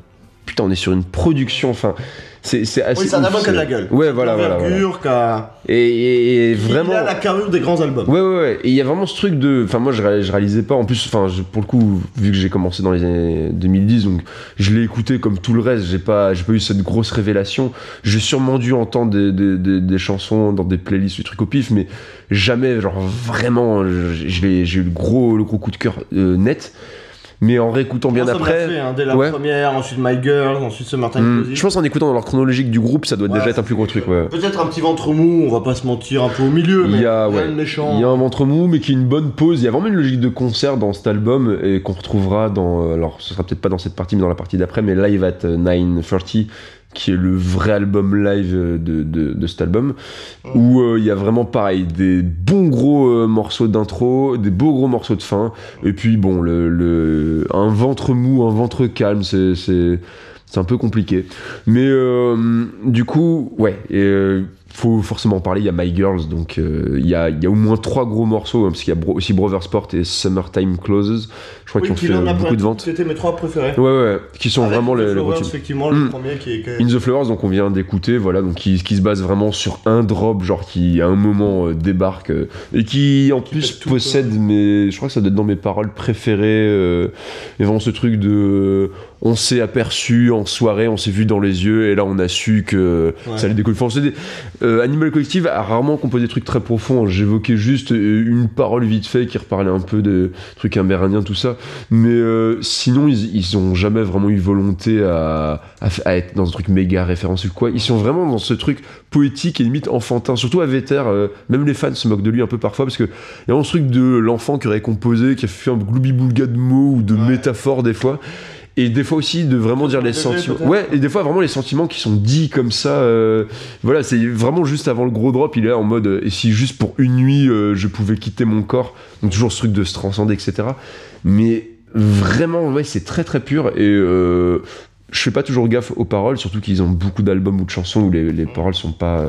putain, on est sur une production, enfin, c'est c'est assez... Oui, c'est un album qui a de la gueule. Ouais, voilà, voilà. voilà. Et, et- et vraiment... Il a la carrure des grands albums. Ouais, ouais, ouais. Et il y a vraiment ce truc de. Enfin, moi, je, je réalisais pas. En plus, enfin, pour le coup, vu que j'ai commencé dans les années 2010, donc je l'ai écouté comme tout le reste. J'ai pas, j'ai pas eu cette grosse révélation. J'ai sûrement dû entendre des, des, des- des chansons dans des playlists, des trucs au pif, mais jamais, genre vraiment, j'ai eu le gros, le gros coup de cœur euh, net. Mais en réécoutant bien après. fait, hein, dès la Ouais. première, ensuite My Girl, ensuite Summertime Hmm, Closing. je pense en écoutant dans leur chronologique du groupe, ça doit Ouais, déjà être un plus gros truc, ouais. Peut-être un petit ventre mou, on va pas se mentir, un peu au milieu, mais Il y a, rien ouais, de méchant. il y a un ventre mou, mais qui est une bonne pause. Il y a vraiment une logique de concert dans cet album et qu'on retrouvera dans. euh, Alors, ce sera peut-être pas dans cette partie, mais dans la partie d'après, mais Live at 930, qui est le vrai album live de, de, de cet album, où euh, il y a vraiment pareil, des bons gros euh, morceaux d'intro, des beaux gros morceaux de fin, et puis bon, le, le, un ventre mou, un ventre calme, c'est. c'est c'est un peu compliqué. Mais euh, du coup, ouais, et, euh, faut forcément en parler. Il y a My Girls, donc euh, il y, a, il y a au moins trois gros morceaux, hein, parce qu'il y a Bro- aussi Brother Sport et Summertime Closes, je crois Oui, qu'ils ont qui fait beaucoup de ventes. C'était mes trois préférés. Ouais, ouais, qui sont Avec vraiment les, Flowers, effectivement, le Mm. premier qui est. In the Flowers, donc on vient d'écouter, voilà, donc qui, qui se base vraiment sur un drop, genre qui à un moment euh, débarque euh, et qui en plus tout, possède mes, je crois que ça doit être dans mes paroles préférées, euh, et vraiment ce truc de, on s'est aperçu en soirée, on s'est vu dans les yeux, et là on a su que Ouais. ça allait décoller. Enfin, des- euh, Animal Collective a rarement composé des trucs très profonds. J'évoquais juste euh, une parole vite fait qui reparlait un peu de trucs amérindiens, tout ça. Mais euh, sinon, ils, ils ont jamais vraiment eu volonté à, à, f- à être dans un truc méga référencé ou quoi. Ils sont vraiment dans ce truc poétique et limite enfantin. Surtout à Véter, euh, même les fans se moquent de lui un peu parfois parce que il y a vraiment ce truc de l'enfant qui aurait composé, qui a fait un gloubi-boulga de mots ou de Ouais. métaphores des fois. Et des fois aussi de vraiment dire les sentiments. Ouais, et des fois vraiment les sentiments qui sont dits comme ça. euh, voilà, c'est vraiment juste avant le gros drop, il est là en mode euh, et si juste pour une nuit euh, je pouvais quitter mon corps. Donc toujours ce truc de se transcender, etc. Mais vraiment, ouais, c'est très très pur et je fais pas toujours gaffe aux paroles, surtout qu'ils ont beaucoup d'albums ou de chansons où les, les paroles sont pas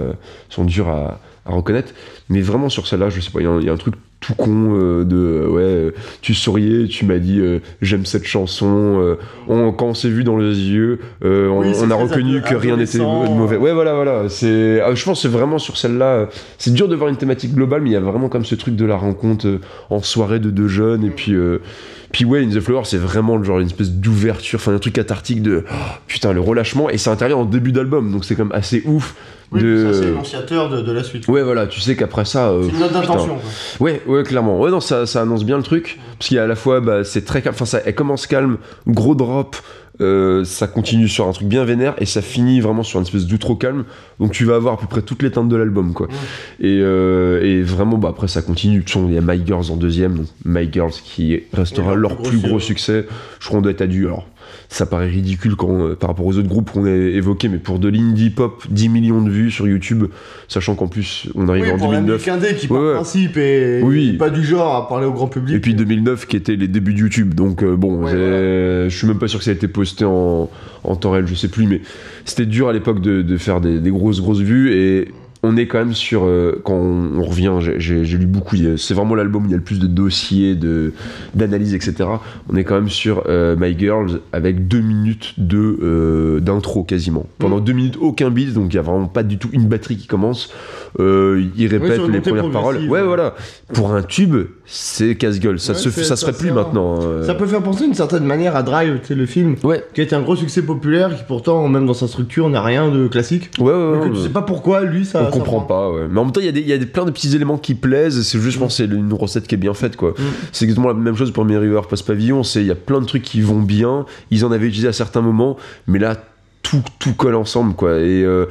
sont dures à, à reconnaître. Mais vraiment sur celle-là, je sais pas, il y, a un- il y a un truc tout con euh, de euh, ouais, euh, tu souriais, tu m'as dit j'aime cette chanson. on- quand on s'est vu dans les yeux, on, Oui, c'est on a reconnu que rien n'était mauvais. Ouais, voilà, voilà. C'est, je pense c'est vraiment sur celle-là. C'est dur de voir une thématique globale, mais il y a vraiment comme ce truc de la rencontre en soirée de deux jeunes. Et puis, puis ouais, In the Flower, c'est vraiment genre une espèce d'ouverture, enfin un truc cathartique de oh, putain le relâchement. Et ça intervient en début d'album, donc c'est comme assez ouf. Oui, de... ça c'est énonciateur de, de la suite. Ouais, voilà, tu sais qu'après ça. euh, C'est une note d'intention. Ouais, ouais, clairement. Ouais, non, ça, ça annonce bien le truc. Parce qu'il y a à la fois, bah, c'est très calme. Enfin, ça, elle commence calme, gros drop. euh, ça continue sur un truc bien vénère et ça finit vraiment sur une espèce d'outro calme. Donc tu vas avoir à peu près toutes les teintes de l'album, quoi. Et, euh, et vraiment, bah, après ça continue. Il y a My Girls en deuxième, donc My Girls qui restera Oui, leur plus gros succès. Je crois qu'on doit être à du. Alors, ça paraît ridicule quand, euh, par rapport aux autres groupes qu'on a évoqués, mais pour de l'indie pop, 10 millions de vues sur YouTube, sachant qu'en plus on arrive Oui, en pour la 2009. musique indé qui Ouais, par principe est Oui. pas du genre à parler au grand public. Et puis 2009 qui était les débuts de YouTube, donc euh, bon, Ouais, je suis même pas sûr que ça a été posté en, en temps réel, je sais plus, mais c'était dur à l'époque de, de faire des, des grosses grosses vues et on est quand même sur euh, quand on, on revient, j'ai- lu beaucoup, c'est vraiment l'album où il y a le plus de dossiers, de d'analyses, etc. On est quand même sur euh, My Girls avec deux minutes de euh, d'intro quasiment. Pendant Mm. deux minutes aucun beat, donc il y a vraiment pas du tout une batterie qui commence. Euh, il répète les premières paroles. Ouais voilà. Pour un tube, c'est casse-gueule. Ça Ouais, se ça se ça ferait plus maintenant. euh. Ça peut faire penser d'une certaine manière à Drive, le film, Ouais. qui a été un gros succès populaire, qui pourtant, même dans sa structure, n'a rien de classique. Ouais, ouais, que tu sais pas pourquoi, lui, ça. on comprend prend. pas, ouais. Mais en même temps, il y a, des, y a des- plein de petits éléments qui plaisent. C'est juste, je pense, que c'est une recette qui est bien faite, quoi. Mm. C'est exactement la même chose pour Mary River Post Pavillon. C'est, il y a plein de trucs qui vont bien. Ils en avaient utilisé à certains moments, mais là, tout, tout colle ensemble, quoi. Et euh,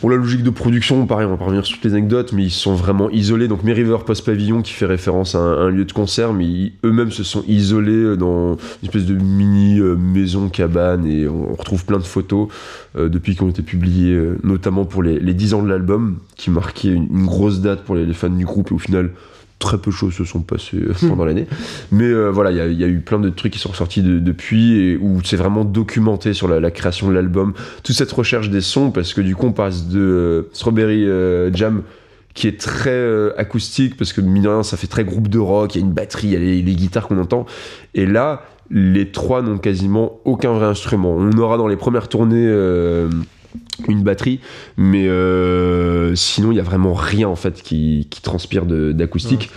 pour la logique de production, pareil, on va pas revenir sur toutes les anecdotes, mais ils sont vraiment isolés. Donc, Mary River Post Pavillon, qui fait référence à un, lieu de concert, mais eux-mêmes se sont isolés dans une espèce de mini euh, maison cabane, et on, retrouve plein de photos euh, depuis qu'ils ont été publiés, euh, notamment pour les, les 10 ans de l'album, qui marquait une, grosse date pour les fans du groupe, et au final, très peu de choses se sont passées euh, pendant l'année. Mais euh, voilà, il y a- il y, a eu plein de trucs qui sont ressortis de- depuis, et où c'est vraiment documenté sur la, la création de l'album, toute cette recherche des sons, parce que du coup, on passe de euh, Strawberry euh, Jam qui est très acoustique parce que mine de rien ça fait très groupe de rock, il y a une batterie, il y a les, les guitares qu'on entend et là les trois n'ont quasiment aucun vrai instrument. On aura dans les premières tournées une batterie, mais euh, sinon il y a vraiment rien en fait qui, qui transpire d'acoustique.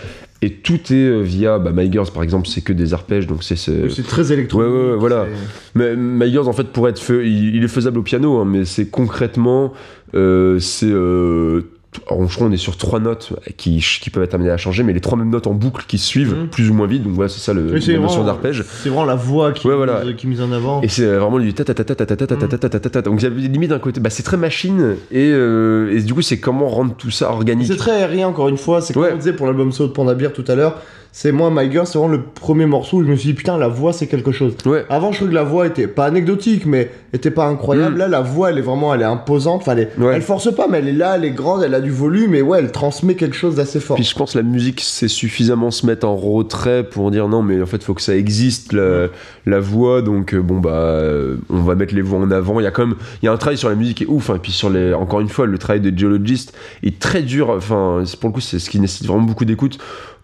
Et tout est euh, via bah, My Girls par exemple, c'est que des arpèges, donc c'est c'est- très électronique. Ouais, voilà. mais My Girls, en fait, pour être fait, il, il est faisable au piano, hein, mais c'est concrètement, euh, c'est. Euh, crois qu'on est sur trois notes qui, qui peuvent être amenées à changer, mais les trois mêmes notes en boucle qui suivent Mhm. plus ou moins vite. Donc voilà, c'est ça le, la notion vraiment- d'arpège. C'est vraiment la voix qui, Ouais, voilà. mise- qui est mise en avant. Et c'est vraiment du ta ta ta ta ta ta ta ta ta ta ta ta ta. Donc il y a limite d'un côté, bah, c'est très machine et, euh, et du coup c'est comment rendre tout ça organique. C'est très aérien, encore une fois. C'est comme Ouais. on disait pour l'album Saut de Panda Beer tout à l'heure. C'est moi, My Girl, c'est vraiment le premier morceau où je me suis dit, putain, la voix, c'est quelque chose. Ouais. Avant, je trouvais que la voix était pas anecdotique, mais était pas incroyable. Mm. Là, la voix, elle est vraiment, elle est imposante. Enfin, elle, est- Ouais. elle force pas, mais elle est là, elle est grande, elle a du volume, et ouais, elle transmet quelque chose d'assez fort. Puis je pense que la musique, c'est suffisamment se mettre en retrait pour dire non, mais en fait, il faut que ça existe, la, la voix. Donc, euh, bon, bah, euh, on va mettre les voix en avant. Il y a quand même il y a un travail sur la musique qui est ouf. hein. Et puis, sur les, encore une fois, le travail de Geologist est très dur. Enfin, pour le coup, c'est ce qui nécessite vraiment beaucoup d'écoute.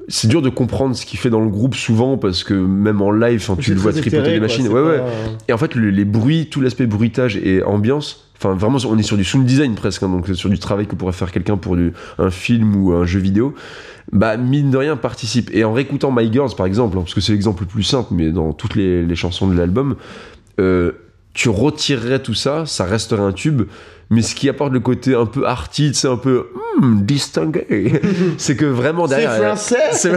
C'est dur de comprendre ce qu'il fait dans le groupe souvent parce que même en live, tu le vois tripoter quoi, machines. c'est Ouais, ouais. pas- Et en fait, le- les bruits, tout l'aspect bruitage et ambiance, enfin vraiment, on est sur du sound design presque, hein, donc sur du travail que pourrait faire quelqu'un pour du- un film ou un jeu vidéo. Bah, mine de rien, participe. Et en réécoutant My Girls, par exemple, hein, parce que c'est l'exemple le plus simple, mais dans toutes les, les chansons de l'album, euh, tu retirerais tout ça, ça resterait un tube. Mais ce qui apporte le côté un peu arty, c'est un peu hmm, distingué, <laughs> c'est que vraiment C'est derrière. français <laughs> C'est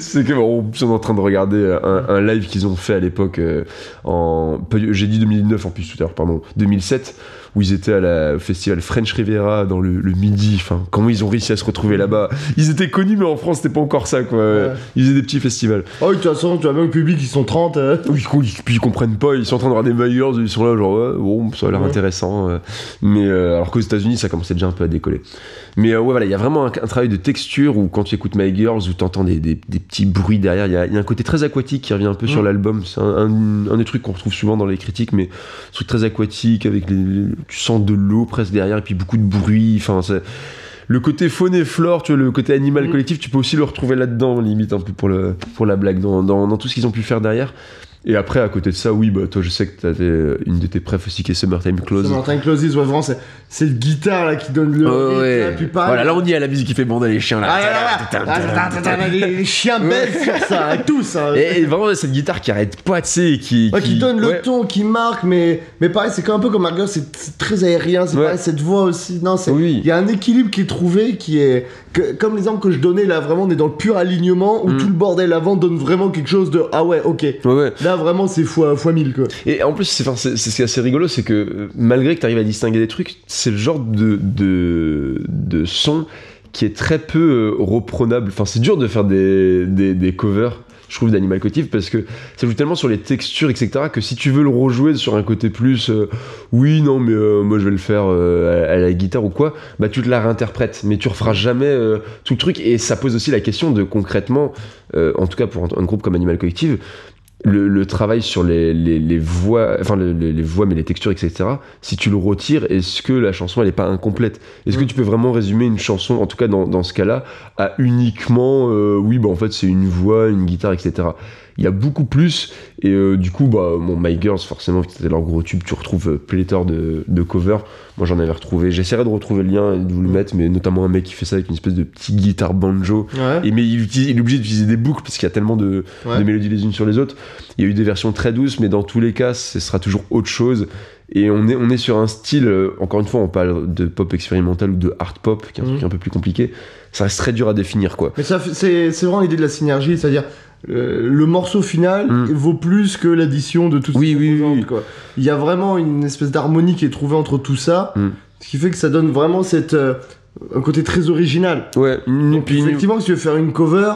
c'est que bon, on est en train de regarder un, un live qu'ils ont fait à l'époque euh, en j'ai dit 2009 en plus tout à l'heure pardon 2007 où ils étaient à la au festival French Riviera dans le, le midi enfin comment ils ont réussi à se retrouver là-bas ils étaient connus mais en France c'était pas encore ça quoi Ouais. ils faisaient des petits festivals Oh, de toute façon, tu as même le public, ils sont 30. euh. oui, puis ils comprennent pas, ils sont en train de voir des Myers, ils sont là genre ouais, bon, ça a l'air Ouais. intéressant. euh, mais euh, alors qu'aux États-Unis, ça commençait déjà un peu à décoller. Mais ouais, voilà, il y a vraiment un, un travail de texture où quand tu écoutes My Girls, où tu entends des, des- des petits bruits derrière, il y, a, il y a un côté très aquatique qui revient un peu sur Mm. l'album. C'est un, un- un des trucs qu'on retrouve souvent dans les critiques, mais truc très aquatique avec les, les- tu sens de l'eau presque derrière et puis beaucoup de bruit. Enfin, le côté faune et flore, tu vois, le côté animal Mm. collectif, tu peux aussi le retrouver là-dedans, limite un peu pour, le, pour la blague, dans, dans, dans tout ce qu'ils ont pu faire derrière. Et après, à côté de ça, oui, bah toi, je sais que t'avais euh, une de tes préf aussi qui est Summertime Close. Martin Closes, ouais, vraiment, c'est, c'est le guitare là qui donne le. Ouais, rythme, ouais. là, puis pareil. Voilà, là on y est à la musique qui fait bander les chiens là. Ah là là là Ah, les, chiens bêtes sur ça, hein, tous. hein. Et, et vraiment cette guitare qui arrête pas, tu sais, qui, Ouais, qui donne le ouais. ton, qui marque, mais, mais pareil, c'est un peu comme Margot, c'est c'est très aérien, c'est Ouais. pareil, cette voix aussi. Non, c'est. Oui. Il y a un équilibre qui est trouvé qui est. que- comme l'exemple que je donnais là, vraiment, on est dans le pur alignement où Mm. tout le bordel avant donne vraiment quelque chose de. Ah ouais, ok. Ouais, ouais. Là, vraiment, c'est fois, fois 1000 quoi. Et en plus, c'est, enfin, c'est, ce qui est assez rigolo, c'est que euh, malgré que tu arrives à distinguer des trucs, c'est le genre de, de, de son qui est très peu euh, reprenable. Enfin, c'est dur de faire des, des, des covers, je trouve, d'Animal Collective parce que ça joue tellement sur les textures, etc., que si tu veux le rejouer sur un côté plus, euh, oui, non, mais moi je vais le faire à, la guitare ou quoi, bah tu te la réinterprètes, mais tu referas jamais tout le truc. Et ça pose aussi la question de concrètement, en tout cas pour un groupe comme Animal Collective, le, le travail sur les, les, les voix, enfin le- les, les voix, mais les textures, etc. Si tu le retires, est-ce que la chanson elle est pas incomplète? Est-ce que Mm. tu peux vraiment résumer une chanson, en tout cas dans, dans ce cas-là, à uniquement, euh, oui, bah en fait c'est une voix, une guitare, etc. Il y a beaucoup plus, et euh, du coup, bah, mon My Girls, forcément, c'était leur gros tube, tu retrouves euh, pléthore de, de covers. Moi j'en avais retrouvé, j'essaierai de retrouver le lien et de vous le Mm. mettre, mais notamment un mec qui fait ça avec une espèce de petite guitare banjo. Ouais. Et mais il, utilise- il est obligé d'utiliser des boucles parce qu'il y a tellement de, Ouais. de mélodies les unes sur les autres. Il y a eu des versions très douces, mais dans tous les cas, ce sera toujours autre chose. Et on est, on est sur un style, euh, encore une fois, on parle de pop expérimental ou de art pop, qui est un truc un peu plus compliqué. Ça reste très dur à définir, quoi. Mais c'est vraiment l'idée de la synergie, c'est-à-dire euh, le morceau final Mm. vaut plus que l'addition de toutes Oui, ces oui, oui. quoi. Il y a vraiment une espèce d'harmonie qui est trouvée entre tout ça, Mm. ce qui fait que ça donne vraiment cette, euh, un côté très original. Ouais, Donc, puis effectivement, si tu veux faire une cover,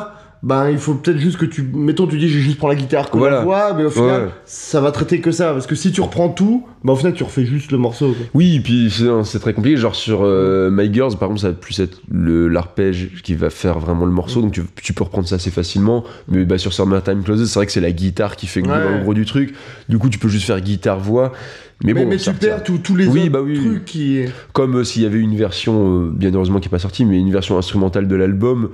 ben il faut peut-être juste que tu. Mettons, tu dis, je juste prendre la guitare comme Voilà. la voix, mais au final, Ouais. ça va traiter que ça. Parce que si tu reprends tout, ben au final, tu refais juste le morceau. quoi. Oui, puis c'est très compliqué. Genre sur euh, My Girls, par exemple, ça va plus être le- l'arpège qui va faire vraiment le morceau, donc tu, tu peux reprendre ça assez facilement. Mais bah, sur Summertime Closes, c'est vrai que c'est la guitare qui fait le, Ouais. le gros du truc. Du coup, tu peux juste faire guitare-voix. Mais, Mais, bon, mais tu perds tous- les Oui, autres bah oui, trucs qui. Comme euh, s'il y avait une version, euh, bien heureusement qui est pas sortie, mais une version instrumentale de l'album.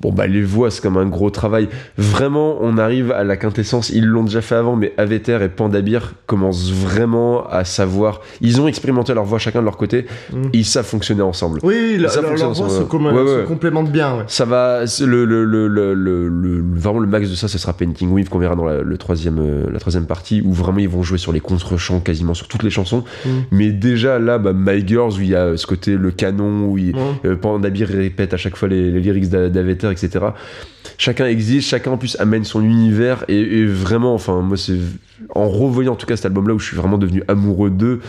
Bon bah les voix c'est comme un gros travail. Vraiment on arrive à la quintessence. Ils l'ont déjà fait avant, mais Aveter et Pandabir commencent vraiment à savoir. Ils ont expérimenté leur voix chacun de leur côté. Mm. Et ils savent fonctionner ensemble. Oui, la- leur, voix se, com- ouais, ouais. se complémente bien. Ça va, le, le, le, le, le- le- vraiment le max de ça, ce sera Painting With qu'on verra dans la, le troisième, euh, la troisième partie où vraiment ils vont jouer sur les contre-chants quasiment sur toutes les chansons. Mm. Mais déjà là, bah, My Girls où il y a ce côté le canon où il, Ouais. euh, Pandabir répète à chaque fois les, les lyrics d'A- etc. Chacun existe, chacun en plus amène son univers et, et vraiment, enfin moi c'est en revoyant en tout cas cet album-là où je suis vraiment devenu amoureux d'eux.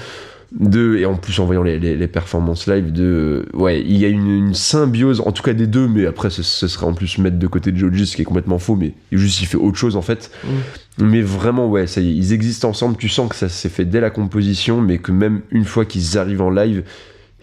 De, et en plus en voyant les, les, les performances live de ouais il y a une, une symbiose en tout cas des deux mais après ce, ce serait en plus mettre de côté Joji ce qui est complètement faux mais juste il fait autre chose en fait mais vraiment ouais ça y est ils existent ensemble tu sens que ça s'est fait dès la composition mais que même une fois qu'ils arrivent en live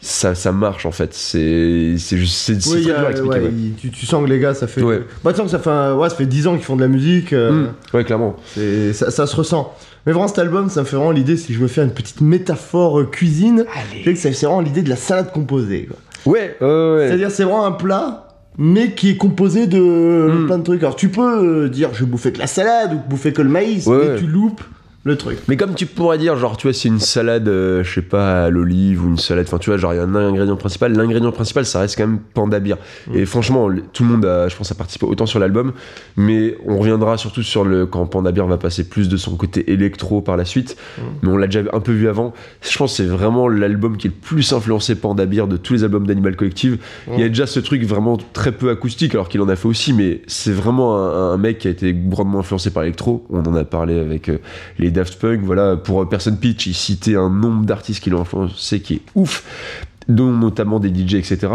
ça, ça marche en fait c'est c'est juste c'est c'est Oui, dur à expliquer ouais, ouais. il- tu, tu sens que les gars, ça fait. Ouais. Bah, tu sens que ça fait, un- ouais, ça fait 10 ans qu'ils font de la musique. euh, Mm. ouais clairement c'est- ça, ça se ressent. Mais vraiment, cet album, ça me fait vraiment l'idée, si je me fais une petite métaphore euh, cuisine, sais que ça- c'est vraiment l'idée de la salade composée. quoi. ouais ouais, ouais. C'est-à-dire, c'est vraiment un plat, mais qui est composé de Mm. plein de trucs. Alors, tu peux euh, dire, je vais bouffer que la salade ou bouffer que le maïs, Ouais, mais ouais. tu loupes le truc. Mais comme tu pourrais dire, genre, tu vois, c'est une salade, euh, je sais pas, à l'olive ou une salade, enfin, tu vois, genre, il y a un ingrédient principal. L'ingrédient principal, ça reste quand même Panda Beer. Mm. Et franchement, le- tout le monde a, je pense, a participé autant sur l'album, mais on reviendra surtout sur le, quand Panda Beer va passer plus de son côté électro par la suite. Mm. Mais on l'a déjà un peu vu avant. Je pense que c'est vraiment l'album qui est le plus influencé Panda Beer de tous les albums d'Animal Collective. Il y a déjà ce truc vraiment très peu acoustique, alors qu'il en a fait aussi, mais c'est vraiment un, un mec qui a été grandement influencé par l'électro. On en a parlé avec euh, les Daft Punk. Voilà, pour euh, Person Pitch, il citait un nombre d'artistes qui l'ont influencé qui est ouf, dont notamment des DJ, etc.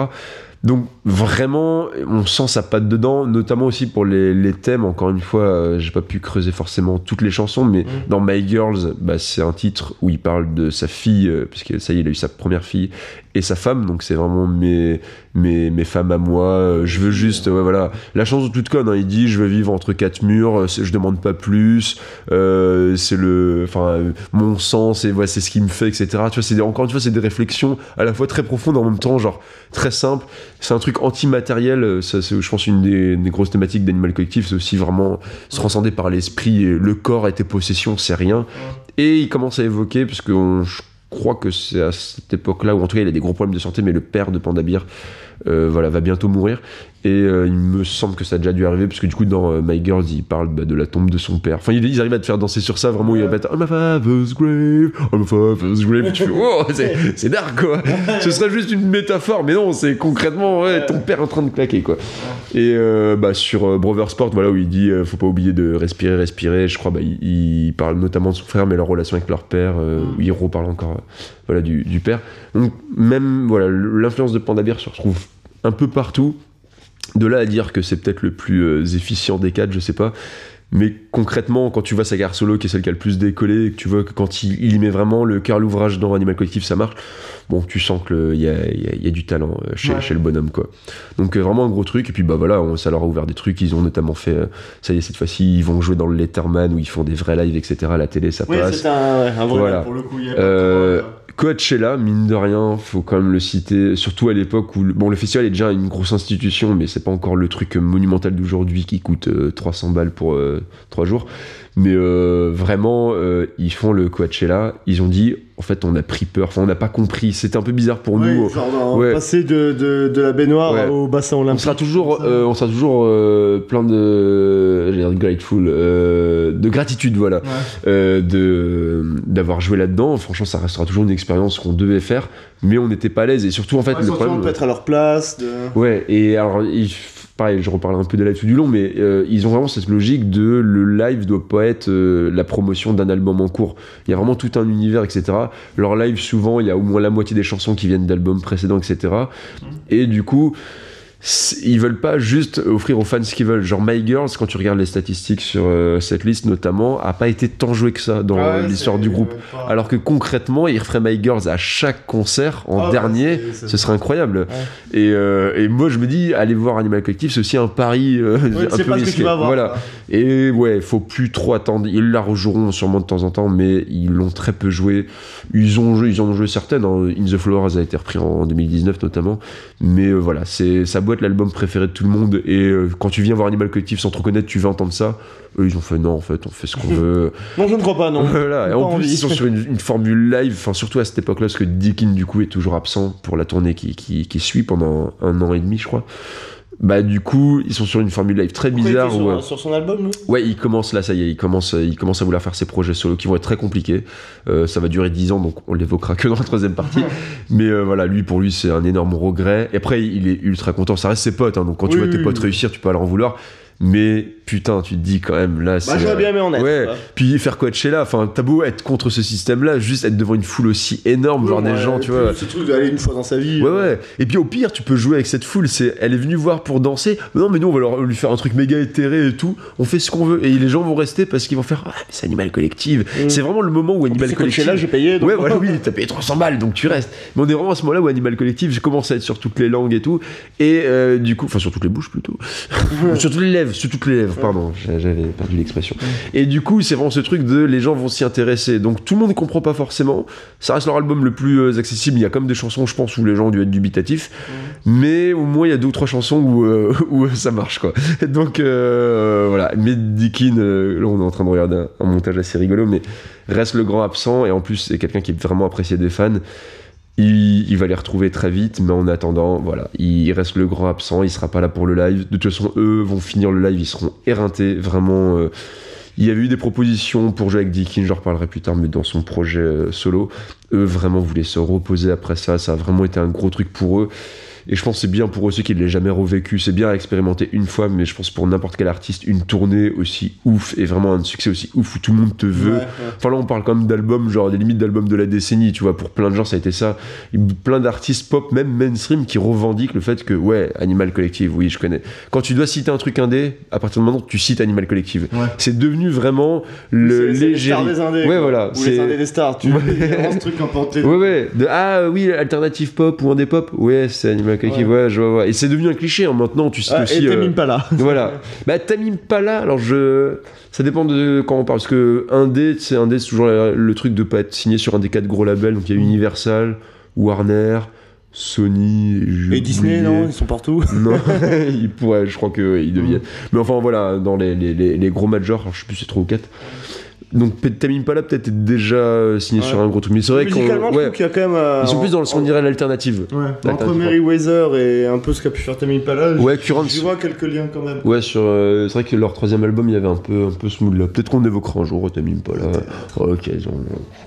Donc vraiment, on sent sa patte dedans, notamment aussi pour les, les thèmes. Encore une fois, euh, j'ai pas pu creuser forcément toutes les chansons, mais dans My Girls, bah, c'est un titre où il parle de sa fille, euh, puisque ça y est, il a eu sa première fille et sa femme, donc c'est vraiment mes, mes, mes femmes à moi. euh, je veux juste, ouais, voilà. La chanson toute conne, hein, il dit je veux vivre entre quatre murs, euh, c'est- je demande pas plus, c'est le, enfin, mon sens et ouais, c'est ce qui me fait, etc. Tu vois, c'est des- encore une fois, c'est des réflexions à la fois très profondes en même temps, genre très simple. C'est un truc anti-matériel, euh, ça, c'est, je pense, une des, grosses thématiques d'Animal Collective, c'est aussi vraiment se transcender par l'esprit, le corps et tes possessions, c'est rien. Et il commence à évoquer, parce que je crois que c'est à cette époque-là, où en tout cas il a des gros problèmes de santé, mais le père de Panda Beer, euh, voilà, va bientôt mourir. Et euh, il me semble que ça a déjà dû arriver, parce que du coup, dans euh, My Girls, il parle bah, de la tombe de son père. Enfin, ils, ils arrivent à te faire danser sur ça, vraiment, ils répètent Oh, my father's grave, oh, my father's grave. Tu fais Oh, c'est, <laughs> dark, quoi. Ce serait juste une métaphore, mais non, c'est concrètement, ouais, ton père en train de claquer, quoi. Et euh, bah, sur Brother Sport, voilà, où il dit Faut pas oublier de respirer, respirer. Je crois, bah, il, il parle notamment de son frère, mais leur relation avec leur père, où il reparle encore voilà, du, du père. Donc, même, voilà, l'influence de Panda Bear se retrouve un peu partout. De là à dire que c'est peut-être le plus euh, efficient des quatre, je sais pas. Mais concrètement, quand tu vois sa gare solo, qui est celle qui a le plus décollé, et que tu vois que quand il, il y met vraiment le cœur l'ouvrage dans Animal Collective, ça marche, bon, tu sens qu'il y y y a du talent euh, chez, Ouais. chez le bonhomme, quoi. Donc euh, vraiment un gros truc, et puis bah voilà, on- ça leur a ouvert des trucs, ils ont notamment fait, euh, ça y est, cette fois-ci, ils vont jouer dans le Letterman, où ils font des vrais lives, etc. à la télé, ça Oui, passe. c'est un, un vrai Voilà. pour le coup. il y a Euh, pas de- Coachella, mine de rien, faut quand même le citer, surtout à l'époque où le, bon, le festival est déjà une grosse institution, mais c'est pas encore le truc monumental d'aujourd'hui qui coûte euh, 300 balles pour 3 jours. Mais euh, vraiment, euh, ils font le Coachella, ils ont dit, en fait, on a pris peur, enfin, on n'a pas compris, c'était un peu bizarre pour nous. genre ouais. passer de, de, de la baignoire Ouais. au bassin On olympique. sera toujours, ça. euh, on sera toujours euh, plein de, j'allais dire grateful, euh, de gratitude, voilà, Ouais. euh, de d'avoir joué là-dedans. Franchement, ça restera toujours une expérience qu'on devait faire, mais on n'était pas à l'aise et surtout en fait Ouais, le surtout, on problème. peut être à leur place. De... Ouais, et alors, il- pareil, je reparle un peu de live tout du long, mais euh, ils ont vraiment cette logique de le live doit pas être euh, la promotion d'un album en cours. Il y a vraiment tout un univers, etc. Leur live, souvent, il y a au moins la moitié des chansons qui viennent d'albums précédents, etc. Et du coup, ils veulent pas juste offrir aux fans ce qu'ils veulent. Genre My Girls, quand tu regardes les statistiques sur euh, cette liste notamment, a pas été tant joué que ça dans Ah ouais, l'histoire du groupe. pas- Alors que concrètement, ils referaient My Girls à chaque concert en Ah dernier. Ce serait incroyable. Et, euh, et moi, je me dis, aller voir Animal Collective, c'est aussi un pari euh, Ouais, <laughs> un peu risqué. avoir. voilà. Et ouais, faut plus trop attendre. Ils la rejoueront sûrement de temps en temps, mais ils l'ont très peu joué. Ils ont joué, ils en ont joué certaines. hein. In the Flowers a été repris en 2019 notamment. Mais euh, voilà, c'est ça doit être l'album préféré de tout le monde. Et euh, quand tu viens voir Animal Collective sans trop connaître, tu vas entendre ça. Eux, ils ont fait non, en fait, on fait ce qu'on <laughs> veut. Non, je ne crois pas, non. Voilà, et en plus, envie. ils sont sur une, une formule live, enfin surtout à cette époque-là, parce que Dickin, du coup, est toujours absent pour la tournée qui, qui, qui suit pendant un an et demi, je crois. Bah, du coup, ils sont sur une formule live très Pourquoi il bizarre. sur, où, euh, sur son album, lui Ouais, il commence là, ça y est, il commence, il commence à vouloir faire ses projets solo qui vont être très compliqués. Euh, ça va durer 10 ans, donc on l'évoquera que dans la troisième partie. <laughs> Mais euh, voilà, lui, pour lui, c'est un énorme regret. Et après, il est ultra content. Ça reste ses potes, hein, donc quand tu Oui, vois tes potes oui. réussir, tu peux pas leur en vouloir. Mais putain, tu te dis quand même là, Bah, j'aurais bien aimé en être. Ouais, quoi. puis faire Coachella, enfin, t'as beau être contre ce système-là, juste être devant une foule aussi énorme, genre des gens, tu vois. Ce truc d'aller une fois dans sa vie. Ouais, euh, ouais. Et puis au pire, tu peux jouer avec cette foule. C'est, elle est venue voir pour danser. Mais non, mais nous, on va leur, lui faire un truc méga éthéré et tout. On fait ce qu'on veut. Et les gens vont rester parce qu'ils vont faire Ah, c'est Animal Collective. Mm. C'est vraiment le moment où Animal C'est Collective. Coachella, j'ai payé. donc- Ouais, voilà, oui, t'as payé 300 balles, donc tu restes. Mais on est vraiment à ce moment-là où Animal Collective, je commence à être sur toutes les langues et tout. Et euh, du coup, enfin, sur toutes les bouches plutôt. <laughs> sur toutes les lèvres. Lèvres, sur toutes les lèvres, pardon, j'a- j'avais perdu l'expression. Et du coup, c'est vraiment ce truc de les gens vont s'y intéresser. Donc tout le monde ne comprend pas forcément. Ça reste leur album le plus euh, accessible. Il y a comme des chansons, je pense, où les gens ont dû être dubitatifs. Mais au moins, il y a deux ou trois chansons où, euh, <laughs> où ça marche, quoi. <laughs> Donc euh, voilà. Mais Dickin, euh, là, on est en train de regarder un, un montage assez rigolo, mais reste le grand absent. Et en plus, c'est quelqu'un qui est vraiment apprécié des fans. Il, il va les retrouver très vite, mais en attendant, voilà, il reste le grand absent, il sera pas là pour le live. De toute façon, eux vont finir le live, ils seront éreintés, vraiment. euh, il y avait eu des propositions pour jouer avec Dickin, j'en reparlerai plus tard, mais dans son projet euh, solo, eux vraiment voulaient se reposer après ça, ça a vraiment été un gros truc pour eux. Et je pense que c'est bien pour eux aussi qu'ils ne l'aient jamais revécu. C'est bien à expérimenter une fois, mais je pense pour n'importe quel artiste, une tournée aussi ouf et vraiment un succès aussi ouf où tout le monde te veut. Ouais, ouais. Enfin là, on parle quand même d'albums, genre des limites d'albums de la décennie, tu vois. Pour plein de gens, ça a été ça. Plein d'artistes pop, même mainstream, qui revendiquent le fait que, ouais, Animal Collective, oui, je connais. Quand tu dois citer un truc indé, à partir du moment où tu cites Animal Collective, Ouais. c'est devenu vraiment le c'est les stars des indés. Ouais, voilà. Ou les indés des stars. Tu <laughs> vois, ce truc emporté. Ouais, ouais. De, ah oui, alternative pop ou indé pop. Ouais, c'est Animal Je vois. Et c'est devenu un cliché. hein, Maintenant, tu cites Ah, aussi. et euh, là. <laughs> voilà. Bah, Tamim pas là. Alors, je. Ça dépend de quand on parle. Parce que Indé, c'est Indé, c'est toujours le truc de pas être signé sur un des quatre gros labels. Donc, il y a Universal, Warner, Sony. Et Disney, oublié. non Ils sont partout. <laughs> Non, <laughs> il pourrait, je crois qu'ils deviennent. Mm. Mais enfin, voilà, dans les, les, les, les gros majors, alors, je sais plus si c'est 3 ou 4. Donc, Tamim Pala peut-être est déjà euh, signé Ouais. sur un gros truc. Mais c'est vrai qu'on. Ouais, y a quand même. euh, ils sont plus dans ce qu'on dirait l'alternative. Ouais, entre. Meriwether et un peu ce qu'a pu faire Tammy Impala, Ouais, je- vois quelques liens quand même. Ouais, sur, euh, c'est vrai que leur troisième album, il y avait un peu, un peu ce mood-là. Peut-être qu'on évoquera un jour, Tamim Pala. Ok,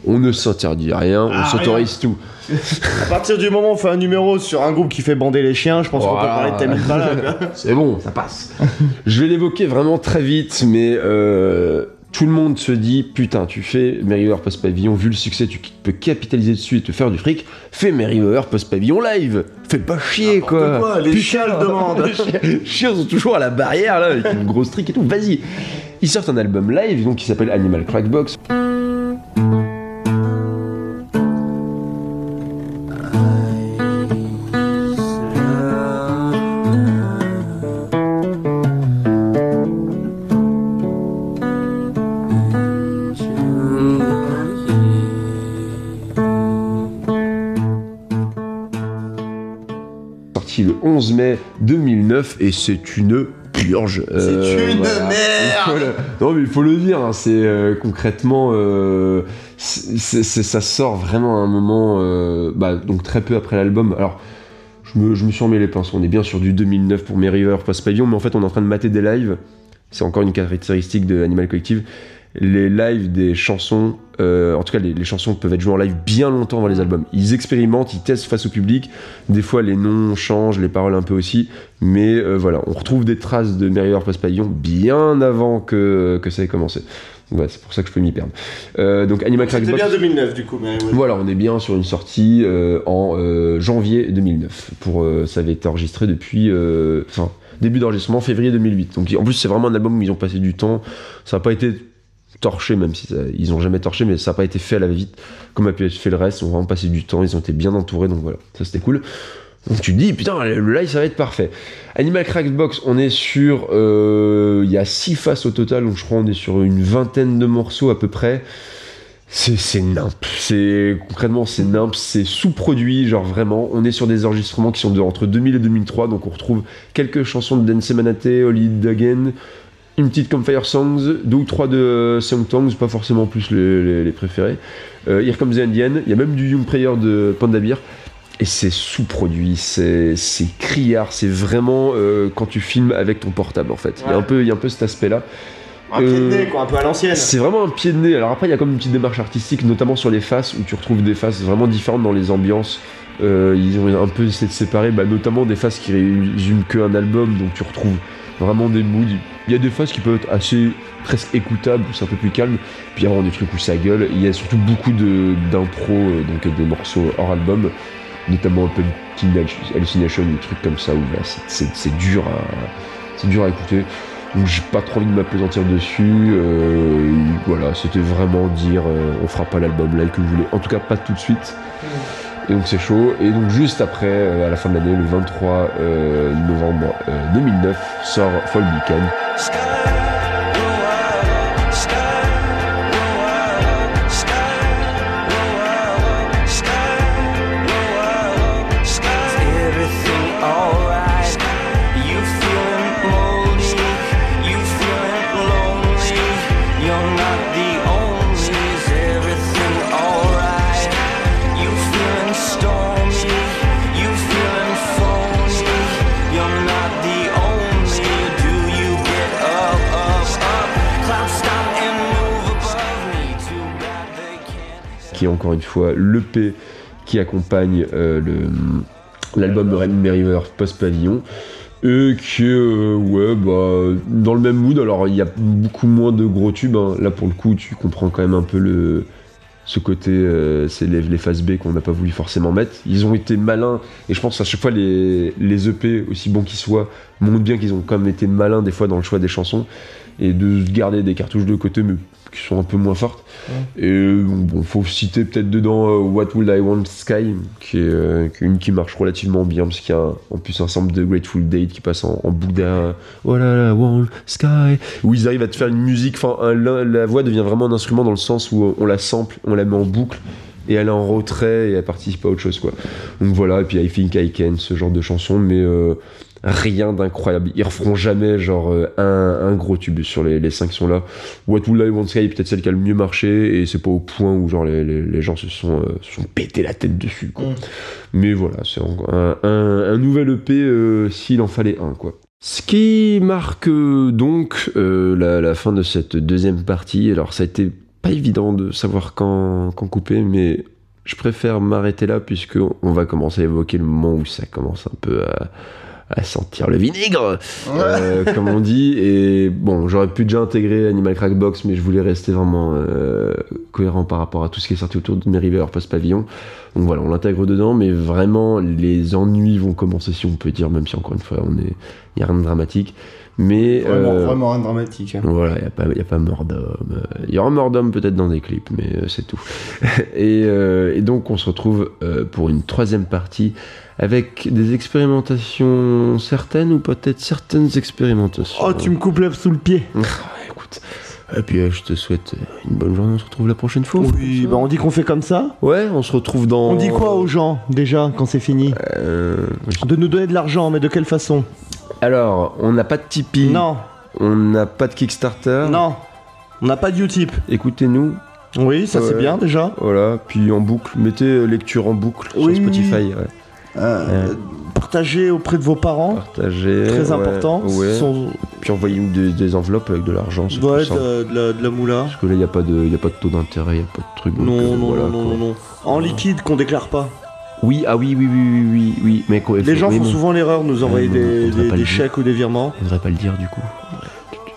on, on ne s'interdit rien, on Ah, s'autorise tout. À partir du moment où on fait un numéro sur un groupe qui fait bander les chiens, je pense qu'on peut parler de Tammy Impala. quoi. C'est bon, ça passe. Je vais l'évoquer vraiment très vite, mais euh, tout le monde se dit putain, tu fais Merriweather Post Pavillon, vu le succès, tu peux capitaliser dessus et te faire du fric. Fais Merriweather Post Pavillon live. Fais pas chier quoi. quoi, les chiens le demandent. <laughs> Les chiens- les chiens sont toujours à la barrière là, avec une grosse trick et tout. Vas-y. Ils sortent un album live donc qui s'appelle Animal Crackbox. 2009 et c'est une purge. C'est une merde. Non mais il faut le dire, hein, c'est euh, concrètement, euh, ça sort vraiment à un moment, euh, bah, donc très peu après l'album. Alors je me, je me suis remis les pinceaux, on est bien sur du 2009 pour Merriweather Post Pavillon, mais en fait on est en train de mater des lives, c'est encore une caractéristique de Animal Collective. Les lives des chansons, euh, en tout cas les, les chansons peuvent être jouées en live bien longtemps avant les albums. Ils expérimentent, ils testent face au public. Des fois les noms changent, les paroles un peu aussi. Mais euh, voilà, on retrouve des traces de Merriweather Post Pavillon bien avant que, que ça ait commencé. Ouais, c'est pour ça que je peux m'y perdre. Euh, donc Animal C'était bien 2009 du coup, Meriwether. Voilà, on est bien sur une sortie euh, en euh, janvier 2009. Pour, euh, ça avait été enregistré depuis. euh, Enfin, début d'enregistrement février 2008. Donc en plus, c'est vraiment un album où ils ont passé du temps. Ça n'a pas été torché, même si ça- ils ont jamais torché, mais ça n'a pas été fait à la vite comme a pu être fait le reste. Ils ont vraiment passé du temps, ils ont été bien entourés, donc voilà, ça c'était cool. Donc tu te dis, putain, le live ça va être parfait. Animal Crackbox, on est sur. euh, Il y a 6 faces au total, donc je crois on est sur une vingtaine de morceaux à peu près. C'est c'est nimp. C'est concrètement c'est nimp, c'est sous-produit, genre vraiment. On est sur des enregistrements qui sont de entre 2000 et 2003, donc on retrouve quelques chansons de Dance Manate, Holly Dagen, une petite Campfire Songs, deux ou trois de Song Tongues, pas forcément plus les, les- les préférés. Euh, Here Comes the Indian, il y a même du Young Prayer de Panda Beer. Et c'est sous-produit, c'est criard, c'est vraiment euh, quand tu filmes avec ton portable en fait. Il y a Ouais. un peu, il y a un peu cet aspect-là. Un pied de Euh, nez, quoi, un peu à l'ancienne. C'est vraiment un pied de nez. Alors après, il y a comme une petite démarche artistique, notamment sur les faces, où tu retrouves des faces vraiment différentes dans les ambiances. Euh, ils ont un peu essayé de séparer, bah, notamment des faces qui résument qu'un album, donc tu retrouves vraiment des moods. Il y a des faces qui peuvent être assez presque écoutables, c'est un peu plus calme, puis il des trucs où ça gueule. Il y a surtout beaucoup d'impro, euh, donc des morceaux hors album, notamment un peu Hallucination, des trucs comme ça, où là, c'est- dur à dur à écouter. Donc j'ai pas trop envie de m'appesantir dessus. euh, voilà, c'était vraiment dire euh, on fera pas l'album live que vous voulez. En tout cas, pas tout de suite. Et donc c'est chaud. Et donc juste après, euh, à la fin de l'année, le 23 euh, novembre euh, 2009, sort Fall Beacon. Encore une fois l'EP qui accompagne euh, l'album River Post Pavillon. Et qui est, euh, bah, dans le même mood. Alors, il y a beaucoup moins de gros tubes. hein. Là, pour le coup, tu comprends quand même un peu le, ce côté, euh, c'est les, les phases B qu'on n'a pas voulu forcément mettre. Ils ont été malins. Et je pense à chaque fois, les, les EP, aussi bons qu'ils soient, montrent bien qu'ils ont quand même été malins des fois dans le choix des chansons. Et de garder des cartouches de côté, mais qui sont un peu moins fortes. Et euh, bon, faut citer peut-être dedans euh, What Would I Want Sky, qui est, euh, qui est une qui marche relativement bien, parce qu'il y a un- en plus un sample de Grateful Date qui passe en, en boucle. Oh là là, Want Sky. Où ils arrivent à te faire une musique, enfin, la, la voix devient vraiment un instrument dans le sens où on la sample, on la met en boucle. Et elle est en retrait et elle participe à autre chose quoi. Donc voilà, et puis I Think I Can, ce genre de chanson, mais euh, rien d'incroyable. Ils referont jamais genre euh, un, un gros tube sur les, les cinq qui sont là. What Would I Want Sky est peut-être celle qui a le mieux marché et c'est pas au point où genre les, les- les gens se sont, euh, se sont pété la tête dessus quoi. Mm. Mais voilà, c'est un, un- un nouvel EP euh, s'il en fallait un quoi. Ce qui marque euh, donc euh, la, la fin de cette deuxième partie. Alors ça a été pas évident de savoir quand, quand couper, mais je préfère m'arrêter là puisque on va commencer à évoquer le moment où ça commence un peu à, à sentir le vinaigre, euh, comme on dit. Et bon, j'aurais pu déjà intégrer Animal Crackbox, mais je voulais rester vraiment euh, cohérent par rapport à tout ce qui est sorti autour de mes River Post Pavillon. Donc voilà, on l'intègre dedans, mais vraiment les ennuis vont commencer, si on peut dire, même si encore une fois, on est, il y a rien de dramatique. Mais Vraiment, euh, vraiment un dramatique. hein. voilà, il n'y a, pas- y a pas mort d'homme. Il y aura mort d'homme peut-être dans des clips, mais c'est tout. <laughs> et, et donc on se retrouve pour une troisième partie avec des expérimentations certaines ou peut-être certaines expérimentations. Oh, tu me coupes l'œuf sous le pied. <laughs> Ah, écoute. Et puis euh, je te souhaite une bonne journée, on se retrouve la prochaine fois. Oui, bah on dit qu'on fait comme ça. Ouais, on se retrouve dans... On dit quoi aux gens déjà quand c'est fini Euh, De nous donner de l'argent, mais de quelle façon? Alors, on n'a pas de Tipeee. Non, On n'a pas de Kickstarter. non. On n'a pas de Utip. Écoutez-nous. Oui, ça c'est bien déjà. Voilà, puis en boucle, mettez euh, lecture en boucle Oui. sur Spotify. Ouais. Euh, Partagez auprès de vos parents. Partagez. Très ouais, important. Ouais. Puis envoyez-nous des, des enveloppes avec de l'argent. Ouais, de, de la, de la moula. Parce que là, il n'y a, pas de- y a pas de taux d'intérêt, il n'y a pas de truc. Non, euh, non, voilà, non, non, non, non. En liquide qu'on déclare pas. Oui, ah oui, oui, oui, oui, oui, oui. Mais quoi, Les faut- gens font souvent l'erreur de nous envoyer des, chèques ou des virements. On ne devrait pas le dire du coup.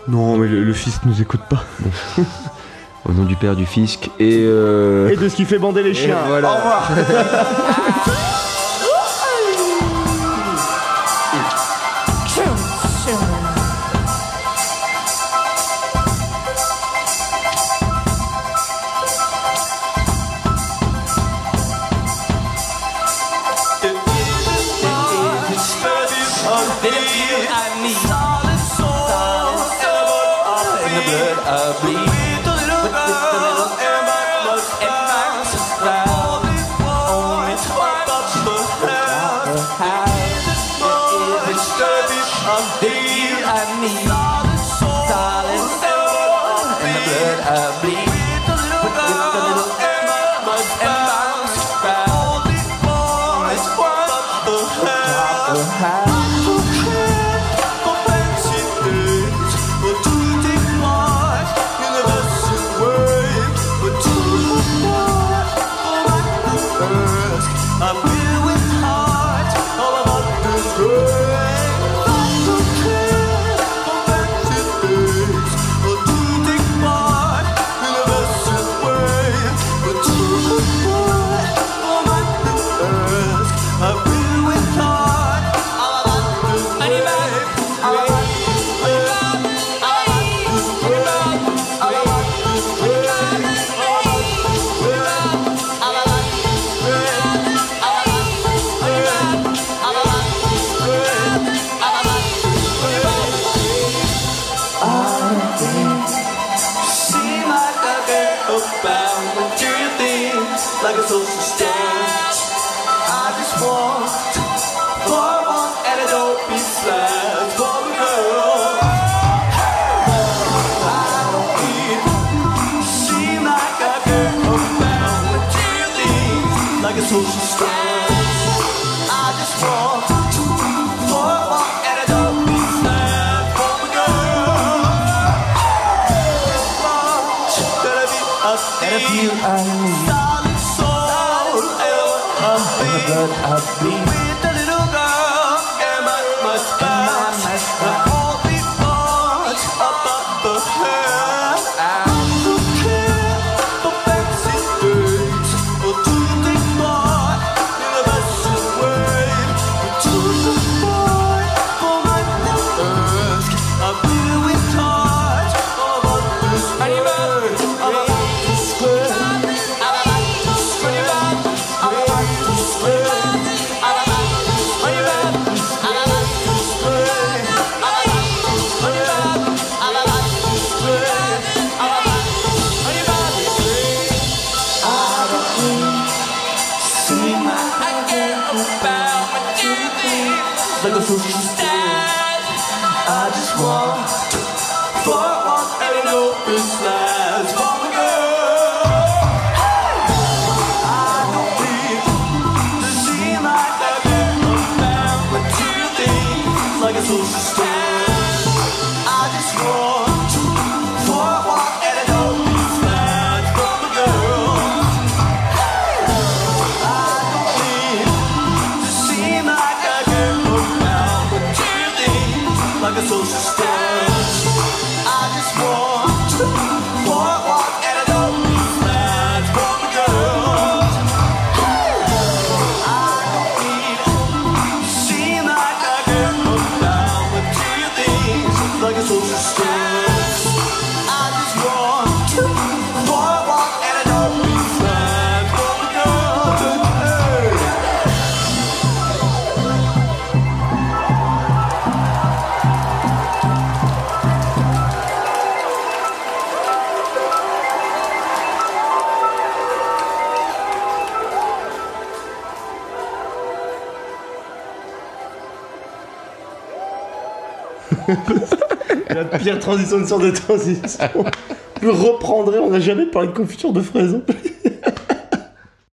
Non, mais le, le fils nous écoute pas. <laughs> Au nom du père, du fisc et. euh, Et de ce qui fait bander les chiens. voilà. Au revoir. <laughs> I need. solid soul, I'm big, I'm. With a little girl, and I must bounce. The whole be the. <laughs> La pire transition de sorte de transition. Je reprendrai, on n'a jamais parlé de confiture de fraises.